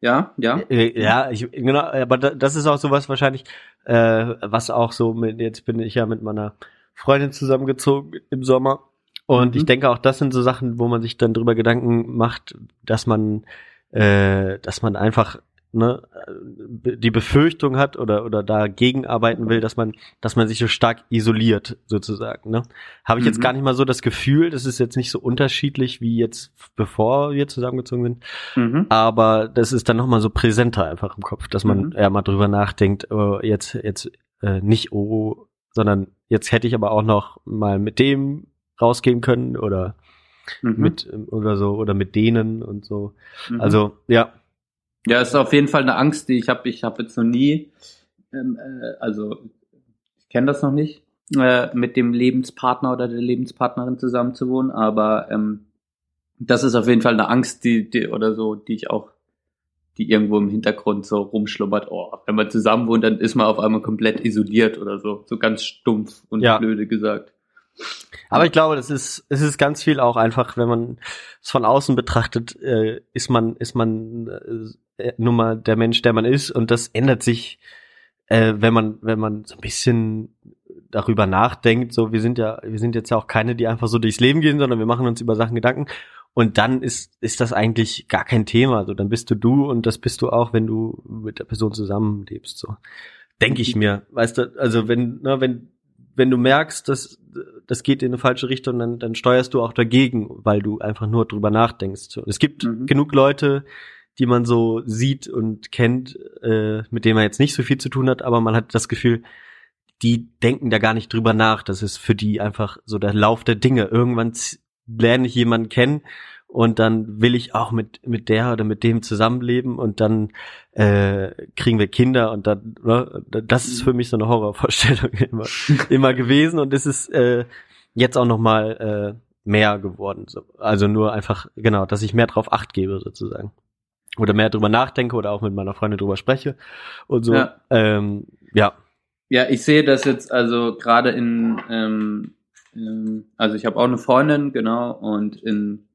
Ja, ja. Äh, Ja, ich, genau, aber da- das ist auch sowas wahrscheinlich, äh, was auch so mit, jetzt bin ich ja mit meiner Freundin zusammengezogen im Sommer. Und Mhm. ich denke auch, das sind so Sachen, wo man sich dann drüber Gedanken macht, dass man, äh, dass man einfach ne, äh, die Befürchtung hat oder oder dagegen arbeiten will, dass man, dass man sich so stark isoliert sozusagen. Ne, habe ich jetzt Mhm. gar nicht mal so das Gefühl. Das ist jetzt nicht so unterschiedlich wie jetzt bevor wir zusammengezogen sind Mhm. aber das ist dann nochmal so präsenter einfach im Kopf, dass man Mhm. eher mal drüber nachdenkt, oh, jetzt, jetzt äh, nicht oh, sondern jetzt hätte ich aber auch noch mal mit dem rausgehen können oder Mhm. mit oder so oder mit denen und so. Mhm. Also ja, Ja, ist auf jeden Fall eine Angst, die ich habe. Ich habe jetzt noch nie, ähm, äh, also ich kenne das noch nicht, äh, mit dem Lebenspartner oder der Lebenspartnerin zusammen zu wohnen, aber ähm, das ist auf jeden Fall eine Angst, die, die oder so, die ich auch, die irgendwo im Hintergrund so rumschlummert. Oh, wenn man zusammen wohnt, dann ist man auf einmal komplett isoliert oder so, so ganz stumpf und Ja. blöde gesagt. aber ich glaube, das ist es ist ganz viel auch einfach, wenn man es von außen betrachtet, äh, ist man ist man äh, nun mal der Mensch, der man ist und das ändert sich äh, wenn man, wenn man so ein bisschen darüber nachdenkt, so wir sind ja, wir sind jetzt ja auch keine, die einfach so durchs Leben gehen, sondern wir machen uns über Sachen Gedanken. Und dann ist, ist das eigentlich gar kein Thema. So, dann bist du du und das bist du auch, wenn du mit der Person zusammenlebst. So, denke ich mir. Weißt du, also wenn, ne, wenn, wenn du merkst, dass das geht in eine falsche Richtung, dann, dann steuerst du auch dagegen, weil du einfach nur drüber nachdenkst. So, es gibt Mhm. genug Leute, die man so sieht und kennt, äh, mit denen man jetzt nicht so viel zu tun hat, aber man hat das Gefühl, die denken da gar nicht drüber nach. Das ist für die einfach so der Lauf der Dinge. Irgendwann lerne ich jemanden kennen und dann will ich auch mit mit der oder mit dem zusammenleben und dann äh, kriegen wir Kinder und dann ne, das ist für mich so eine Horrorvorstellung immer, immer gewesen und es ist äh, jetzt auch noch mal äh, mehr geworden. So. Also nur einfach genau, dass ich mehr drauf Acht gebe sozusagen oder mehr drüber nachdenke oder auch mit meiner Freundin drüber spreche und so. Ja. Ähm, ja. Ja, ich sehe das jetzt also gerade in, ähm, ähm, also ich habe auch eine Freundin, genau, und in,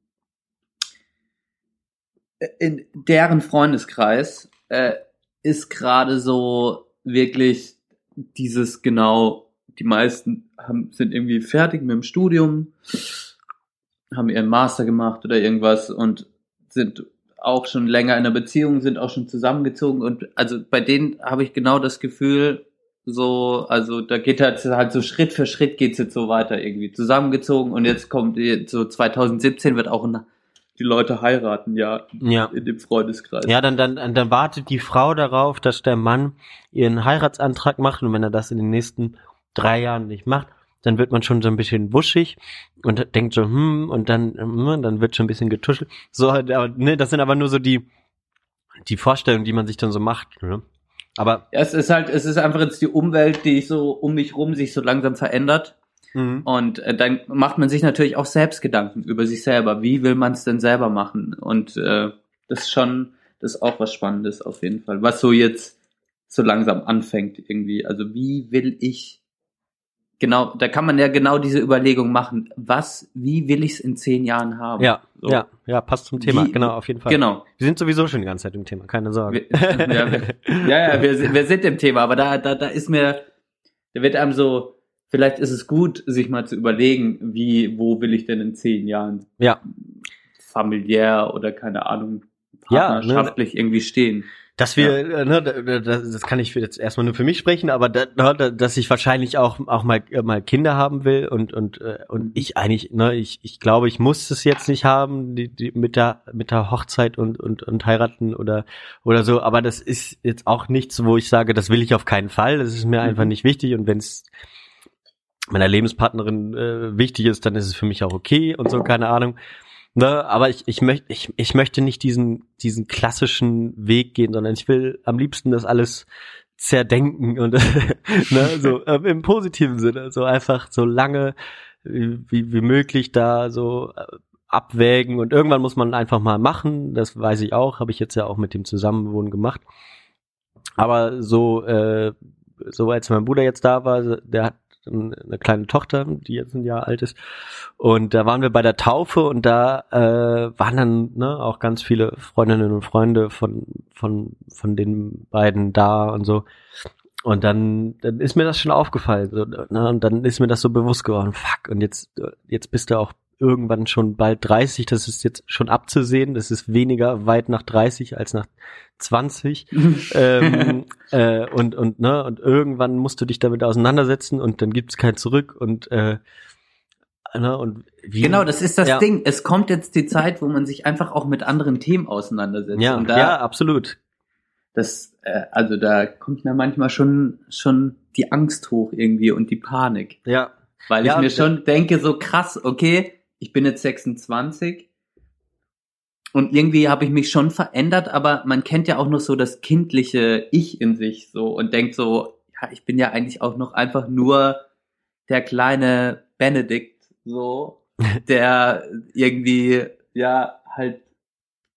in deren Freundeskreis äh, ist gerade so wirklich dieses genau, die meisten haben, sind irgendwie fertig mit dem Studium, haben ihren Master gemacht oder irgendwas und sind auch schon länger in einer Beziehung, sind auch schon zusammengezogen und also bei denen habe ich genau das Gefühl, so, also da geht halt, halt so Schritt für Schritt geht's jetzt so weiter irgendwie zusammengezogen und jetzt kommt so 2017 wird auch ein, die Leute heiraten, ja, Ja. in dem Freundeskreis. Ja, dann, dann, dann wartet die Frau darauf, dass der Mann ihren Heiratsantrag macht und wenn er das in den nächsten drei Jahren nicht macht, dann wird man schon so ein bisschen wuschig und denkt so, hm, und dann, hm, dann wird schon ein bisschen getuschelt. So, aber, ne, das sind aber nur so die, die Vorstellungen, die man sich dann so macht, ne? Aber, es ist halt, es ist einfach jetzt die Umwelt, die so um mich rum sich so langsam verändert. mhm. Und äh, dann macht man sich natürlich auch selbst Gedanken über sich selber. Wie will man es denn selber machen? Und äh, das ist schon, das ist auch was Spannendes auf jeden Fall. Was so jetzt so langsam anfängt irgendwie. Also wie will ich genau, da kann man ja genau diese Überlegung machen. Was, wie will ich es in zehn Jahren haben? ja, So. ja, ja, passt zum Thema, Wie- genau, auf jeden Fall. Genau. Wir sind sowieso schon die ganze Zeit im Thema, keine Sorge. Wir, ja, wir, ja, ja, wir, sind- wir sind im Thema, aber da, da, da ist mir, da wird einem so, vielleicht ist es gut, sich mal zu überlegen, wie, wo will ich denn in zehn Jahren ja, familiär oder keine Ahnung, partnerschaftlich ja, ne, irgendwie stehen dass wir, ja. Äh, ne, das, das kann ich jetzt erstmal nur für mich sprechen, aber da, ne, dass ich wahrscheinlich auch auch mal äh, mal Kinder haben will und und äh, und ich eigentlich, ne, ich ich glaube, ich muss es jetzt nicht haben, die, die mit der mit der Hochzeit und und und heiraten oder oder so, aber das ist jetzt auch nichts, wo ich sage, das will ich auf keinen Fall, das ist mir mhm. einfach nicht wichtig und wenn es meiner Lebenspartnerin äh, wichtig ist, dann ist es für mich auch okay und so, keine Ahnung. Ne, aber ich, ich, möchte ich, ich möchte nicht diesen, diesen klassischen Weg gehen, sondern ich will am liebsten das alles zerdenken und ne, so ähm, im positiven Sinne, so einfach so lange wie, wie möglich da so äh, abwägen. Und irgendwann muss man einfach mal machen, das weiß ich auch, habe ich jetzt ja auch mit dem Zusammenwohnen gemacht. Aber so, äh, so als mein Bruder jetzt da war, der hat eine kleine Tochter, die jetzt ein Jahr alt ist. Und da waren wir bei der Taufe und da äh, waren dann ne, auch ganz viele Freundinnen und Freunde von, von, von den beiden da und so. Und dann, dann ist mir das schon aufgefallen. So, ne, und dann ist mir das so bewusst geworden. Fuck, und jetzt, jetzt bist du auch irgendwann schon bald 30, das ist jetzt schon abzusehen, das ist weniger weit nach 30 als nach 20 ähm, äh, und und ne und irgendwann musst du dich damit auseinandersetzen und dann gibt's kein zurück und äh, ne, und wie, genau das ist das ja. Ding. Es kommt jetzt die Zeit wo man sich einfach auch mit anderen Themen auseinandersetzt. Ja da, ja absolut. Das äh, also da kommt mir manchmal schon schon die Angst hoch irgendwie und die Panik. Ja. Weil ja, ich mir schon denke so krass okay ich bin jetzt 26 und irgendwie habe ich mich schon verändert, aber man kennt ja auch noch so das kindliche Ich in sich so und denkt so, ja, ich bin ja eigentlich auch noch einfach nur der kleine Benedikt so, der irgendwie ja halt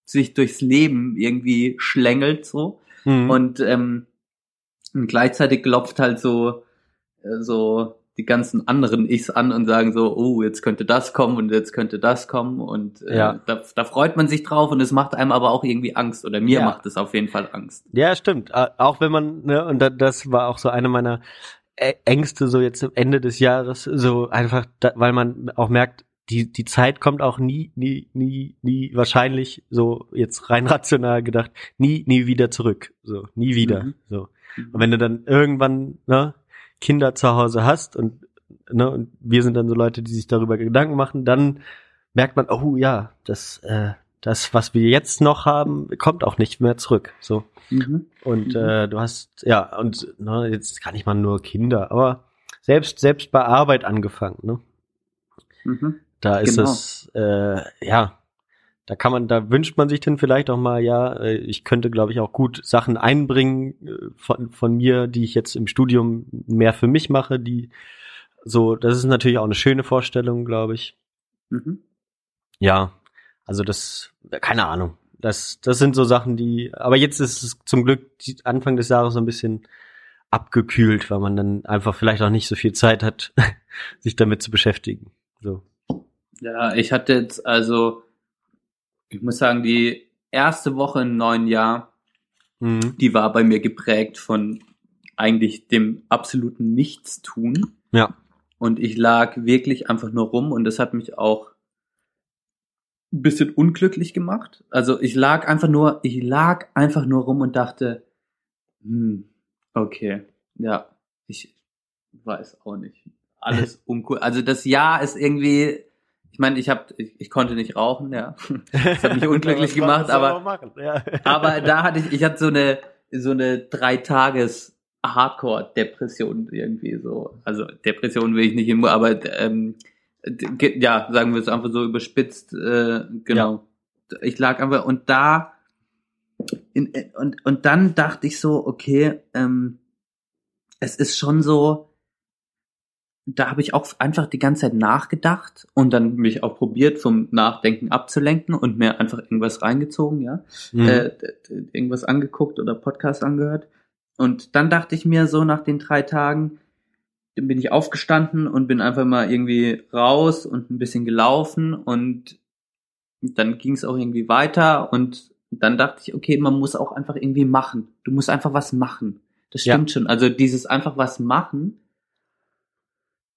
sich durchs Leben irgendwie schlängelt so mhm. und ähm, und gleichzeitig klopft halt so äh, so die ganzen anderen Ichs an und sagen so, oh, jetzt könnte das kommen und jetzt könnte das kommen und äh, ja. da, da freut man sich drauf und es macht einem aber auch irgendwie Angst oder mir ja. macht es auf jeden Fall Angst. Ja, stimmt. Auch wenn man, ne, und das war auch so eine meiner Ängste so jetzt am Ende des Jahres, so einfach, da, weil man auch merkt, die, die Zeit kommt auch nie, nie, nie, nie wahrscheinlich, so jetzt rein rational gedacht, nie, nie wieder zurück. So, nie wieder. Mhm. So. Und wenn du dann irgendwann, ne, Kinder zu Hause hast und, ne, und wir sind dann so Leute, die sich darüber Gedanken machen, dann merkt man, oh ja, das, äh, das, was wir jetzt noch haben, kommt auch nicht mehr zurück. So. Mhm. Und mhm. äh, du hast, ja, und ne, jetzt kann ich mal nur Kinder, aber selbst, selbst bei Arbeit angefangen, ne? Mhm. Da ist genau. es, äh, ja, da kann man, da wünscht man sich dann vielleicht auch mal, ja, äh, ich könnte, glaube ich, auch gut Sachen einbringen äh, von, von mir, die ich jetzt im Studium mehr für mich mache, die so, das ist natürlich auch eine schöne Vorstellung, glaube ich. Mhm. Ja, also das, keine Ahnung. Das, das sind so Sachen, die, aber jetzt ist es zum Glück Anfang des Jahres so ein bisschen abgekühlt, weil man dann einfach vielleicht auch nicht so viel Zeit hat, sich damit zu beschäftigen. So. Ja, ich hatte jetzt also ich muss sagen, die erste Woche im neuen Jahr, mhm. die war bei mir geprägt von eigentlich dem absoluten Nichtstun. Ja. Und ich lag wirklich einfach nur rum und das hat mich auch ein bisschen unglücklich gemacht. Also ich lag einfach nur, ich lag einfach nur rum und dachte, hm, okay, ja, ich weiß auch nicht. Alles uncool. Also das Jahr ist irgendwie ich meine, ich habe, ich, ich, konnte nicht rauchen, ja. Das hat mich unglücklich gemacht, aber, ja. aber da hatte ich, ich hatte so eine, so eine drei Tages Hardcore-Depression irgendwie so. Also Depression will ich nicht immer, aber ähm, ja, sagen wir es einfach so überspitzt, äh, genau. Ja. Ich lag einfach und da in, und und dann dachte ich so, okay, ähm, es ist schon so, da habe ich auch einfach die ganze Zeit nachgedacht und dann mich auch probiert, vom Nachdenken abzulenken und mir einfach irgendwas reingezogen, ja. Mhm. Äh, irgendwas angeguckt oder Podcast angehört. Und dann dachte ich mir so nach den drei Tagen, dann bin ich aufgestanden und bin einfach mal irgendwie raus und ein bisschen gelaufen und dann ging es auch irgendwie weiter und dann dachte ich, okay, man muss auch einfach irgendwie machen. Du musst einfach was machen. Das stimmt ja. schon. Also dieses einfach was machen,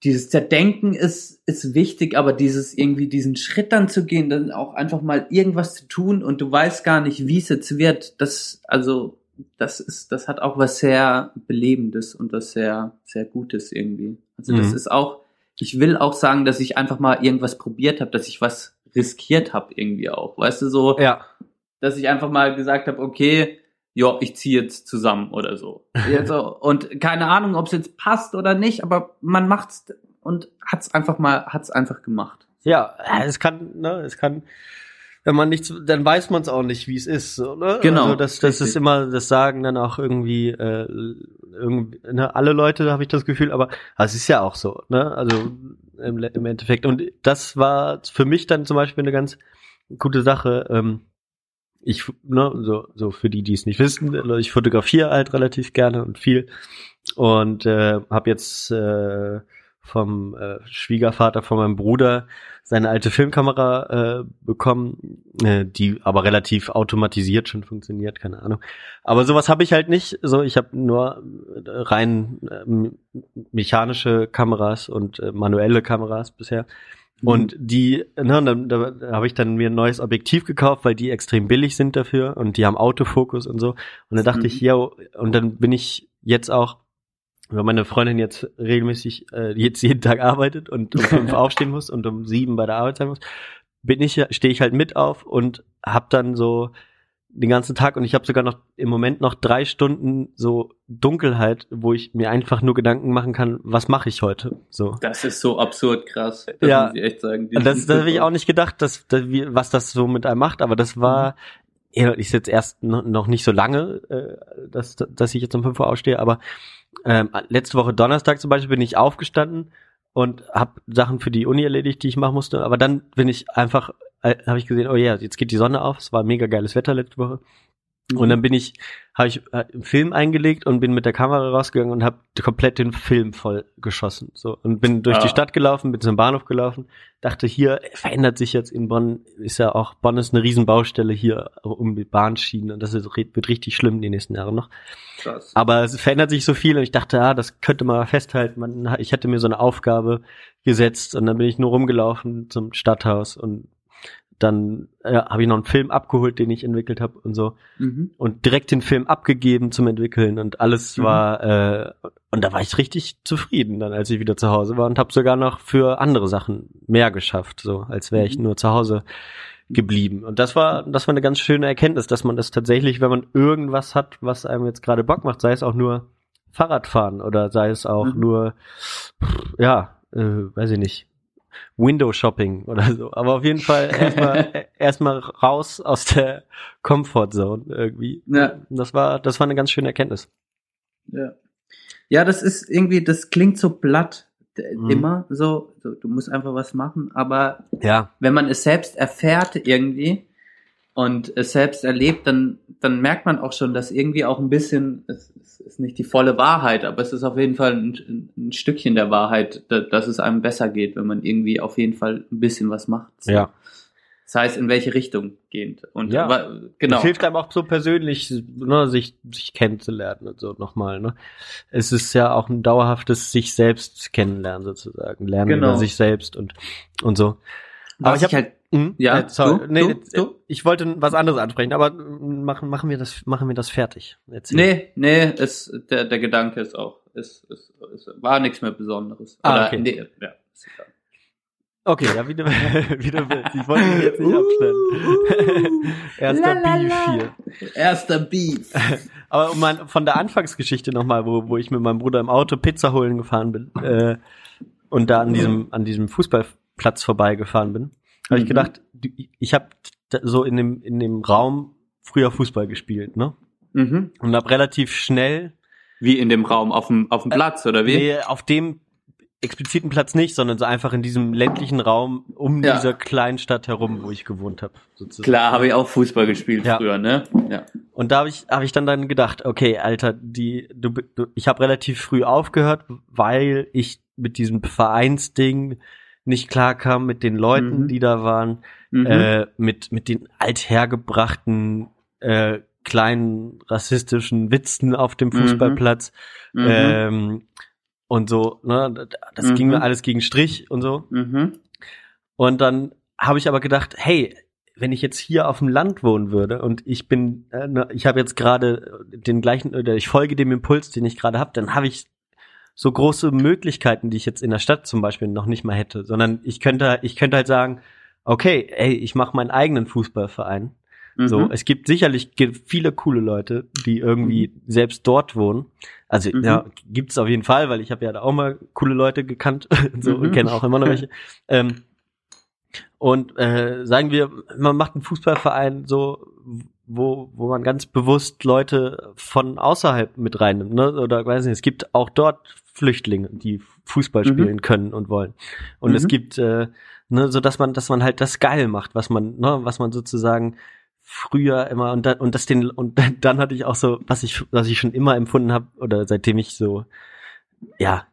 dieses Zerdenken ist, ist wichtig, aber dieses irgendwie diesen Schritt dann zu gehen, dann auch einfach mal irgendwas zu tun und du weißt gar nicht, wie es jetzt wird, das, also, das ist, das hat auch was sehr Belebendes und was sehr, sehr Gutes irgendwie. Also das Mhm. ist auch, ich will auch sagen, dass ich einfach mal irgendwas probiert habe, dass ich was riskiert habe irgendwie auch. Weißt du, so, Ja. dass ich einfach mal gesagt habe, okay, ja, ich ziehe jetzt zusammen oder so. Und keine Ahnung, ob es jetzt passt oder nicht, aber man macht's und hat's einfach mal, hat's einfach gemacht. Ja, äh, es kann, ne, es kann, wenn man nichts, dann weiß man es auch nicht, wie es ist, so, ne? Genau, Also das, das ist immer, das sagen dann auch irgendwie, äh, irgendwie, ne, alle Leute, habe ich das Gefühl, aber es ist ja auch so, ne? Also im, im Endeffekt. Und das war für mich dann zum Beispiel eine ganz gute Sache. Ähm, ich, ne, so, so für die, die es nicht wissen, also ich fotografiere halt relativ gerne und viel und äh, habe jetzt äh, vom äh, Schwiegervater von meinem Bruder seine alte Filmkamera äh, bekommen, äh, die aber relativ automatisiert schon funktioniert, keine Ahnung. Aber sowas habe ich halt nicht. So, ich habe nur äh, rein äh, me- mechanische Kameras und äh, manuelle Kameras bisher. Und die, ne, da, da habe ich dann mir ein neues Objektiv gekauft, weil die extrem billig sind dafür und die haben Autofokus und so. Und dann dachte Mhm. ich, ja, und dann bin ich jetzt auch, weil meine Freundin jetzt regelmäßig äh, jetzt jeden Tag arbeitet und um fünf aufstehen muss und um sieben bei der Arbeit sein muss, bin ich, ja- stehe ich halt mit auf und hab dann so den ganzen Tag und ich habe sogar noch im Moment noch drei Stunden so Dunkelheit, wo ich mir einfach nur Gedanken machen kann, was mache ich heute? So. Das ist so absurd krass. Das Ja. muss ich echt sagen. Das, das habe ich auch nicht gedacht, dass, dass was das so mit einem macht, aber das war, ja, ich jetzt erst no- noch nicht so lange, äh, dass, dass ich jetzt um 5 Uhr aufstehe, aber ähm, letzte Woche Donnerstag zum Beispiel bin ich aufgestanden und habe Sachen für die Uni erledigt, die ich machen musste, aber dann bin ich einfach, äh, habe ich gesehen, oh ja, jetzt geht die Sonne auf, es war mega geiles Wetter letzte Woche. Und dann bin ich, habe ich äh, einen Film eingelegt und bin mit der Kamera rausgegangen und habe komplett den Film voll geschossen. So und bin durch Ah. die Stadt gelaufen, bin zum Bahnhof gelaufen, dachte hier verändert sich jetzt in Bonn ist ja auch Bonn ist eine Riesenbaustelle hier um die Bahnschienen und das ist, wird richtig schlimm die nächsten Jahre noch. krass. Aber es verändert sich so viel und ich dachte, ah, das könnte man festhalten. Man, ich hatte mir so eine Aufgabe gesetzt und dann bin ich nur rumgelaufen zum Stadthaus und dann äh, habe ich noch einen Film abgeholt, den ich entwickelt habe und so Mhm. und direkt den Film abgegeben zum Entwickeln und alles Mhm. war äh, und da war ich richtig zufrieden dann, als ich wieder zu Hause war und habe sogar noch für andere Sachen mehr geschafft, so als wäre ich Mhm. nur zu Hause geblieben. Und das war das war eine ganz schöne Erkenntnis, dass man das tatsächlich, wenn man irgendwas hat, was einem jetzt gerade Bock macht, sei es auch nur Fahrradfahren oder sei es auch Mhm. nur ja, äh, weiß ich nicht, Window Shopping oder so. Aber auf jeden Fall erstmal erstmal raus aus der Comfort Zone irgendwie. Ja. Das war das war eine ganz schöne Erkenntnis. Ja. Ja, das ist irgendwie, das klingt so platt. Mhm. Immer so, so, du musst einfach was machen, aber Ja, wenn man es selbst erfährt irgendwie und es selbst erlebt, dann, dann merkt man auch schon, dass irgendwie auch ein bisschen, es, es ist nicht die volle Wahrheit, aber es ist auf jeden Fall ein, ein Stückchen der Wahrheit, da, dass es einem besser geht, wenn man irgendwie auf jeden Fall ein bisschen was macht. So. ja. Das heißt, in welche Richtung gehend. Und Ja. genau. Das hilft einem auch so persönlich, ne, sich, sich kennenzulernen und so nochmal, ne. Es ist ja auch ein dauerhaftes sich selbst kennenlernen sozusagen, lernen Genau. über sich selbst und, und so. Aber Was ich hab- halt, Hm? Ja, Äh, sorry. du, nee, du, jetzt, du? ich wollte was anderes ansprechen, aber mm, machen, machen wir das, machen wir das fertig. Erzähl. nee, nee, es, der, der Gedanke ist auch, es, es, es war nichts mehr Besonderes. Ah, Oder, okay. nee, ja, ist egal. Okay, ja, wie du, wie du willst. Ich wollte mich jetzt nicht abschneiden. Erster La, la, Beef hier. Erster Beef. Aber um mein, von der Anfangsgeschichte nochmal, wo, wo ich mit meinem Bruder im Auto Pizza holen gefahren bin äh, und da an diesem, an diesem Fußballplatz vorbeigefahren bin, habe ich Mhm. gedacht, ich habe so in dem, in dem Raum früher Fußball gespielt, ne? Mhm. Und habe relativ schnell Wie in dem Raum, auf dem, auf dem Platz, oder wie? Nee, auf dem expliziten Platz nicht, sondern so einfach in diesem ländlichen Raum um Ja. dieser kleinen Stadt herum, wo ich gewohnt habe. Sozusagen. Klar, habe ich auch Fußball gespielt Ja. früher, ne? Ja. Und da habe ich, hab ich dann dann gedacht, okay, Alter, die, du, du, ich habe relativ früh aufgehört, weil ich mit diesem Vereinsding nicht klarkam mit den Leuten, Mhm. die da waren, Mhm. äh, mit, mit den althergebrachten äh, kleinen rassistischen Witzen auf dem Mhm. Fußballplatz. Mhm. Ähm, und so, ne, das Mhm. ging mir alles gegen Strich und so. Mhm. Und dann habe ich aber gedacht, hey, wenn ich jetzt hier auf dem Land wohnen würde und ich bin, äh, ne, ich habe jetzt gerade den gleichen, oder ich folge dem Impuls, den ich gerade habe, dann habe ich so große Möglichkeiten, die ich jetzt in der Stadt zum Beispiel noch nicht mal hätte, sondern ich könnte, ich könnte halt sagen, okay, ey, ich mache meinen eigenen Fußballverein. Mhm. So, es gibt sicherlich viele coole Leute, die irgendwie selbst dort wohnen. Also Mhm. ja, gibt's auf jeden Fall, weil ich habe ja da auch mal coole Leute gekannt, so Mhm. und kenne auch immer noch welche. ähm, und äh, sagen wir, man macht einen Fußballverein so, wo, wo man ganz bewusst Leute von außerhalb mit reinnimmt, ne? Oder weiß nicht, es gibt auch dort Flüchtlinge, die Fußball Mhm. spielen können und wollen. Und es Mhm. gibt, äh, ne, so dass man, dass man halt das geil macht, was man, ne, was man sozusagen früher immer und dann und das den und dann hatte ich auch so, was ich was ich schon immer empfunden habe oder seitdem ich so ja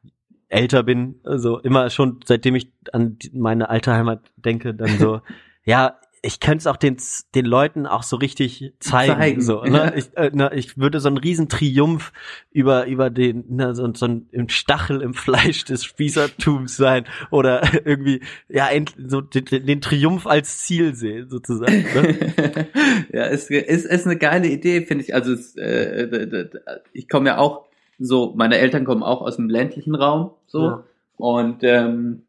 älter bin, also immer schon seitdem ich an meine alte Heimat denke, dann so ja ich könnte es auch den, den Leuten auch so richtig zeigen. Zeigen, So, ja. ne? ich, äh, ne, ich würde so einen riesen Triumph über, über den, ne, so, so ein Stachel im Fleisch des Spießertums sein oder irgendwie, ja, so den, den Triumph als Ziel sehen, sozusagen. Ne? ja, ist, ist, ist eine geile Idee, finde ich. Also es, äh, ich komme ja auch so, meine Eltern kommen auch aus dem ländlichen Raum, so Ja. und ähm,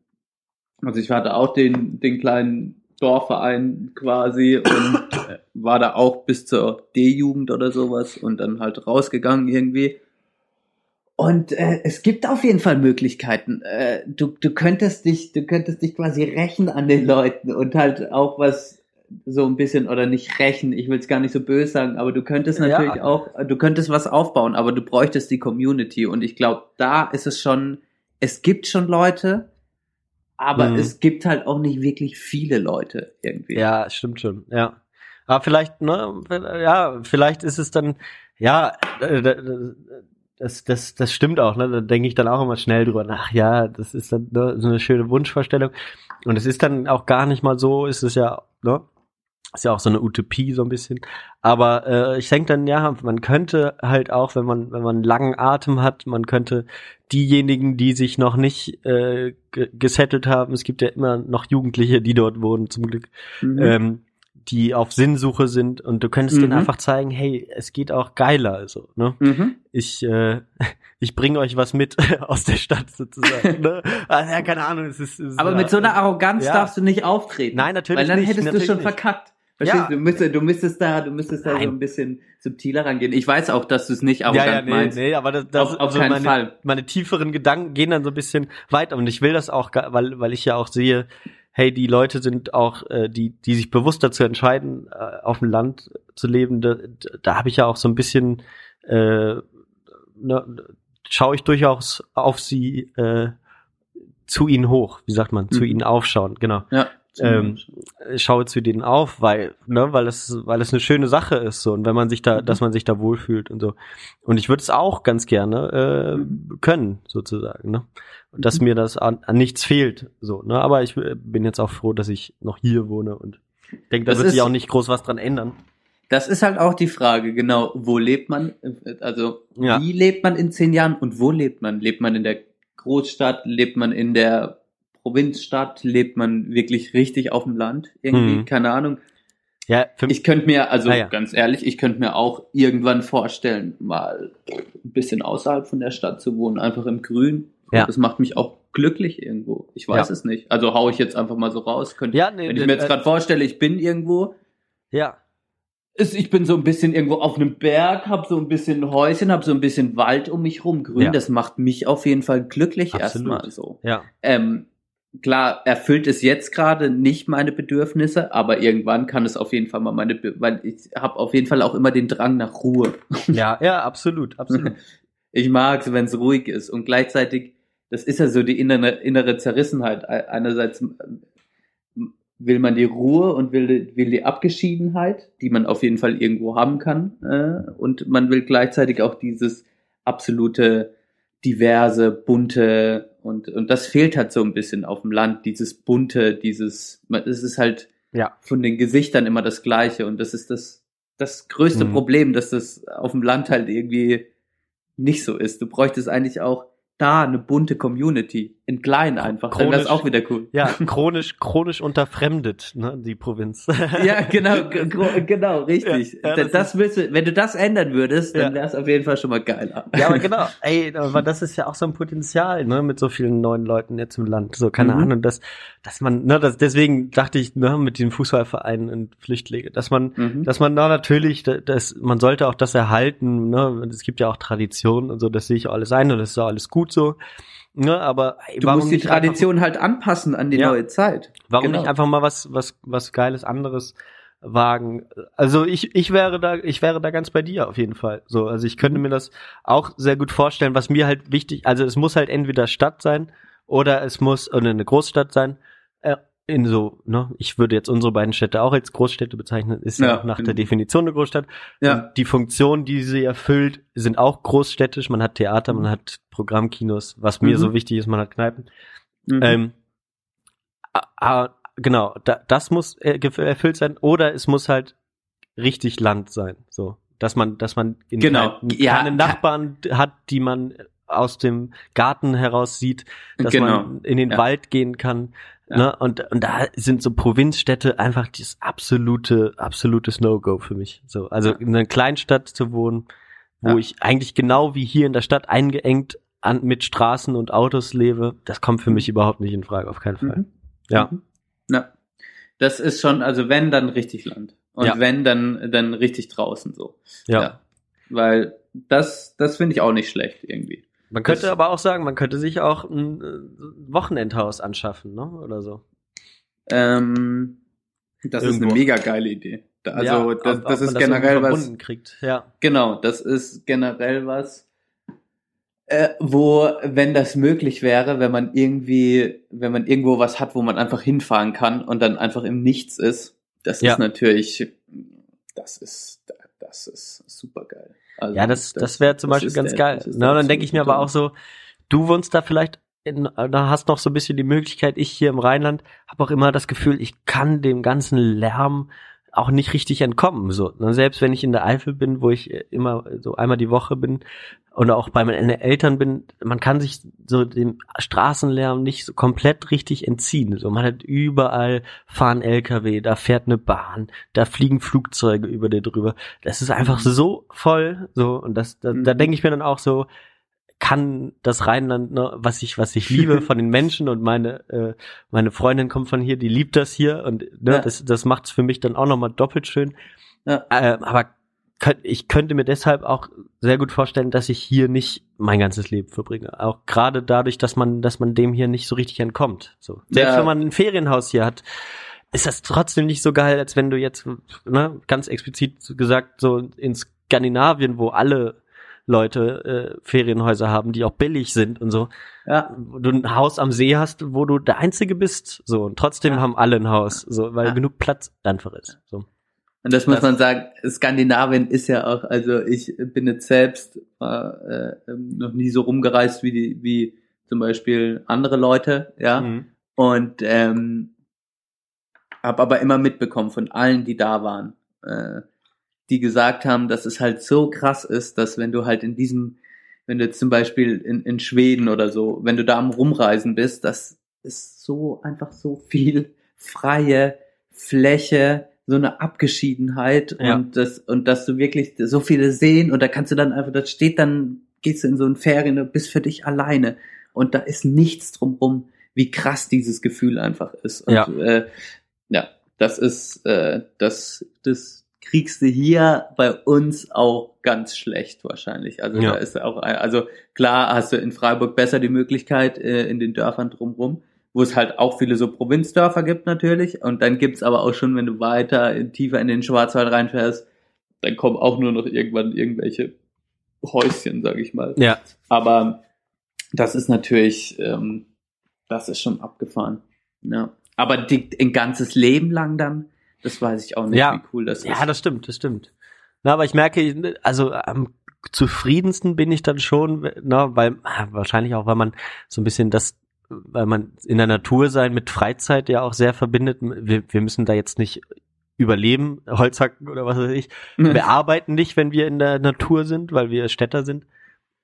also ich hatte auch den den kleinen Dorfverein quasi und äh, war da auch bis zur D-Jugend oder sowas und dann halt rausgegangen irgendwie. Und äh, es gibt auf jeden Fall Möglichkeiten. Äh, du, du könntest dich, du könntest dich quasi rächen an den Leuten und halt auch was so ein bisschen oder nicht rächen, ich will es gar nicht so böse sagen, aber du könntest Ja. natürlich auch, du könntest was aufbauen, aber du bräuchtest die Community und ich glaube, da ist es schon, es gibt schon Leute, aber Mhm. es gibt halt auch nicht wirklich viele Leute irgendwie. Ja, stimmt schon, ja. Aber vielleicht, ne, ja, vielleicht ist es dann, ja, äh, das, das, das stimmt auch, ne? Da denke ich dann auch immer schnell drüber nach, ja, das ist dann ne, so eine schöne Wunschvorstellung. Und es ist dann auch gar nicht mal so, ist es ja, ne? Ist ja auch so eine Utopie so ein bisschen. Aber äh, ich denke dann, ja, man könnte halt auch, wenn man, wenn man einen langen Atem hat, man könnte diejenigen, die sich noch nicht äh, ge- gesettelt haben, es gibt ja immer noch Jugendliche, die dort wohnen, zum Glück, Mhm. ähm, die auf Sinnsuche sind und du könntest denen Mhm. einfach zeigen, hey, es geht auch geiler, also, ne? Mhm. Ich, äh, ich bringe euch was mit aus der Stadt sozusagen. ne? Ah, ja, keine Ahnung, es ist. Es ist Aber mit so einer Arroganz Ja. darfst du nicht auftreten. Nein, natürlich Weil dann nicht, hättest du schon nicht. verkackt. Verstehst Ja. du? Müsstest, du müsstest da, du müsstest da so ein bisschen subtiler rangehen. Ich weiß auch, dass du es nicht ja, arrogant ja, nee, meinst. nee, aber das, das Auf- auf keinen meine, Fall. meine tieferen Gedanken gehen dann so ein bisschen weiter und ich will das auch, weil, weil ich ja auch sehe, hey, die Leute sind auch, äh, die, die sich bewusst dazu entscheiden, äh, auf dem Land zu leben, da, da habe ich ja auch so ein bisschen, äh, ne, schaue ich durchaus auf sie äh, zu ihnen hoch, wie sagt man, zu Mhm. ihnen aufschauen, genau. Ja. Ähm, schaue zu denen auf, weil, ne, weil es, weil es eine schöne Sache ist, so, und wenn man sich da, Mhm. dass man sich da wohlfühlt und so. Und ich würde es auch ganz gerne äh, können, sozusagen, ne? Und dass Mhm. mir das an, an nichts fehlt, so, ne? Aber ich äh, bin jetzt auch froh, dass ich noch hier wohne und denke, da Das wird sich auch nicht groß was dran ändern. Das ist halt auch die Frage, genau, wo lebt man, also Ja. wie lebt man in zehn Jahren und wo lebt man? Lebt man in der Großstadt, lebt man in der Provinzstadt, lebt man wirklich richtig auf dem Land? Irgendwie, Mhm. keine Ahnung. Ja, Ich könnte mir, also Ah, ja. ganz ehrlich, ich könnte mir auch irgendwann vorstellen, mal ein bisschen außerhalb von der Stadt zu wohnen, einfach im Grün. Ja. Das macht mich auch glücklich irgendwo. Ich weiß Ja. es nicht. Also hau ich jetzt einfach mal so raus. Könnte, ja, nee, wenn ich mir jetzt äh, gerade vorstelle, ich bin irgendwo, ja, ist, ich bin so ein bisschen irgendwo auf einem Berg, hab so ein bisschen Häuschen, hab so ein bisschen Wald um mich rum, grün. Das macht mich auf jeden Fall glücklich Absolut. erstmal so. ja, Ähm, klar, erfüllt es jetzt gerade nicht meine Bedürfnisse, aber irgendwann kann es auf jeden Fall mal meine, Be weil ich habe auf jeden Fall auch immer den Drang nach Ruhe. ja, ja, absolut, absolut. Ich mag es, wenn es ruhig ist und gleichzeitig, das ist ja so die innere, innere Zerrissenheit. Einerseits ähm, will man die Ruhe und will, will die Abgeschiedenheit, die man auf jeden Fall irgendwo haben kann, äh, und man will gleichzeitig auch dieses absolute diverse, bunte und, und das fehlt halt so ein bisschen auf dem Land, dieses bunte, dieses, es ist halt Ja. von den Gesichtern immer das Gleiche und das ist das, das größte Mhm. Problem, dass das auf dem Land halt irgendwie nicht so ist. Du bräuchtest eigentlich auch da eine bunte Community. In klein einfach. Chronisch, dann wäre auch wieder cool. Ja, chronisch, chronisch unterfremdet, ne, die Provinz. ja, genau, genau, richtig. Ja, ja, das, das du, wenn du das ändern würdest, dann wäre es auf jeden Fall schon mal geiler. Ja, aber genau, ey, aber das ist ja auch so ein Potenzial, ne, mit so vielen neuen Leuten jetzt im Land. So, keine mhm. Ahnung, dass, dass man, ne, das, deswegen dachte ich, ne, mit den Fußballvereinen und Flüchtlinge, dass man, mhm. dass man da natürlich, dass, man sollte auch das erhalten, ne, es gibt ja auch Traditionen und so, das sehe ich auch alles ein und das ist auch alles gut so. Ne, aber du musst die Tradition halt anpassen an die ja. neue Zeit. Warum genau. nicht einfach mal was was was geiles anderes wagen? Also ich ich wäre da ich wäre da ganz bei dir auf jeden Fall. So, also ich könnte mhm. mir das auch sehr gut vorstellen, was mir halt wichtig, also es muss halt entweder Stadt sein oder es muss oder eine Großstadt sein. In so, ne, ich würde jetzt unsere beiden Städte auch als Großstädte bezeichnen, ist ja, ja nach genau. der Definition eine Großstadt. Ja. Und die Funktionen, die sie erfüllt, sind auch großstädtisch. Man hat Theater, man hat Programmkinos, was mir mhm. so wichtig ist, man hat Kneipen. Mhm. Ähm, genau, da, das muss erfüllt sein, oder es muss halt richtig Land sein, so. Dass man, dass man in genau. kein, ja. keine Nachbarn hat, die man aus dem Garten heraus sieht, dass genau. man in den ja. Wald gehen kann, ja. Ne? Und, und da sind so Provinzstädte einfach das absolute, absolutes No-Go für mich. So, also in einer Kleinstadt zu wohnen, wo ja. ich eigentlich genau wie hier in der Stadt eingeengt an, mit Straßen und Autos lebe, das kommt für mich überhaupt nicht in Frage, auf keinen Fall. Mhm. Ja. Mhm. Ja. Das ist schon, also wenn, dann richtig Land. Und ja. wenn, dann, dann richtig draußen so. Ja. ja. Weil das, das finde ich auch nicht schlecht irgendwie. Man könnte das, aber auch sagen, man könnte sich auch ein äh, Wochenendhaus anschaffen, ne? Oder so. Ähm, das Irgendwo. ist eine mega geile Idee. Also ja, das, ob, das ob ist generell das was. Kriegt. Ja. Genau, das ist generell was, äh, wo, wenn das möglich wäre, wenn man irgendwie, wenn man irgendwo was hat, wo man einfach hinfahren kann und dann einfach im Nichts ist, das ja. ist natürlich, das ist, das ist super geil. Also ja, das, das, das wäre zum Beispiel ganz der, geil. Na, dann denke ich mir aber auch so, du wohnst da vielleicht in, da hast noch so ein bisschen die Möglichkeit, ich hier im Rheinland habe auch immer das Gefühl, ich kann dem ganzen Lärm auch nicht richtig entkommen. So, ne? selbst wenn ich in der Eifel bin, wo ich immer so einmal die Woche bin und auch bei meinen Eltern bin, man kann sich so dem Straßenlärm nicht so komplett richtig entziehen. So, man hat überall fahren LKW, da fährt eine Bahn, da fliegen Flugzeuge über dir drüber. Das ist einfach mhm. so voll. So und das, da, da mhm. denke ich mir dann auch so, kann das Rheinland, ne, was ich, was ich liebe von den Menschen und meine, äh, meine Freundin kommt von hier, die liebt das hier und ne, ja. das, das macht es für mich dann auch nochmal doppelt schön. Ja. Äh, aber könnt, ich könnte mir deshalb auch sehr gut vorstellen, dass ich hier nicht mein ganzes Leben verbringe. Auch gerade dadurch, dass man, dass man dem hier nicht so richtig entkommt. So. Selbst ja. wenn man ein Ferienhaus hier hat, ist das trotzdem nicht so geil, als wenn du jetzt, ne, ganz explizit gesagt, so in Skandinavien, wo alle Leute äh, Ferienhäuser haben, die auch billig sind und so. Ja. Du ein Haus am See hast, wo du der Einzige bist, so und trotzdem ja. haben alle ein Haus, so weil ja. genug Platz einfach ist. So. Und das muss das, man sagen, Skandinavien ist ja auch, also ich bin jetzt selbst äh, noch nie so rumgereist wie die, wie zum Beispiel andere Leute, ja. Mhm. Und ähm, habe aber immer mitbekommen von allen, die da waren, äh, die gesagt haben, dass es halt so krass ist, dass wenn du halt in diesem, wenn du jetzt zum Beispiel in, in Schweden oder so, wenn du da am Rumreisen bist, das ist so einfach so viel freie Fläche, so eine Abgeschiedenheit ja. und das und dass du wirklich so viele sehen und da kannst du dann einfach, das steht dann, gehst du in so ein Ferien und bist für dich alleine und da ist nichts drumrum, wie krass dieses Gefühl einfach ist. Und, ja. Äh, ja, das ist äh, das das kriegst du hier bei uns auch ganz schlecht wahrscheinlich. Also ja. da ist auch, also klar hast du in Freiburg besser die Möglichkeit äh, in den Dörfern drumherum, wo es halt auch viele so Provinzdörfer gibt natürlich. Und dann gibt's aber auch schon, wenn du weiter in, tiefer in den Schwarzwald reinfährst, dann kommen auch nur noch irgendwann irgendwelche Häuschen, sag ich mal. Ja. Aber das ist natürlich, ähm, das ist schon abgefahren. Ja. Aber die, ein ganzes Leben lang dann das weiß ich auch nicht, ja. wie cool das ist. Ja, das stimmt, das stimmt. Na, aber ich merke, also am zufriedensten bin ich dann schon, na, weil ah, wahrscheinlich auch, weil man so ein bisschen das, weil man in der Natur sein mit Freizeit ja auch sehr verbindet. Wir, wir müssen da jetzt nicht überleben, Holzhacken oder was weiß ich. Wir arbeiten nicht, wenn wir in der Natur sind, weil wir Städter sind,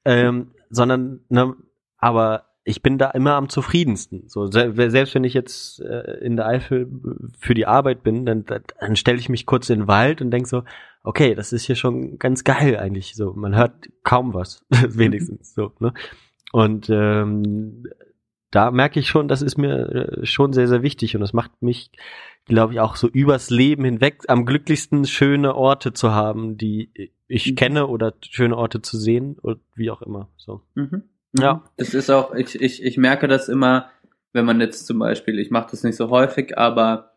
ähm, sondern ne, aber ich bin da immer am zufriedensten. So selbst wenn ich jetzt äh, in der Eifel für die Arbeit bin, dann, dann stelle ich mich kurz in den Wald und denk so, okay, das ist hier schon ganz geil eigentlich. So, man hört kaum was, wenigstens so. Ne? Und ähm, da merke ich schon, das ist mir äh, schon sehr, sehr wichtig und das macht mich, glaube ich, auch so übers Leben hinweg am glücklichsten schöne Orte zu haben, die ich mhm. kenne oder schöne Orte zu sehen und wie auch immer. So. Mhm. Ja. Es ist auch, ich, ich, ich merke das immer, wenn man jetzt zum Beispiel, ich mache das nicht so häufig, aber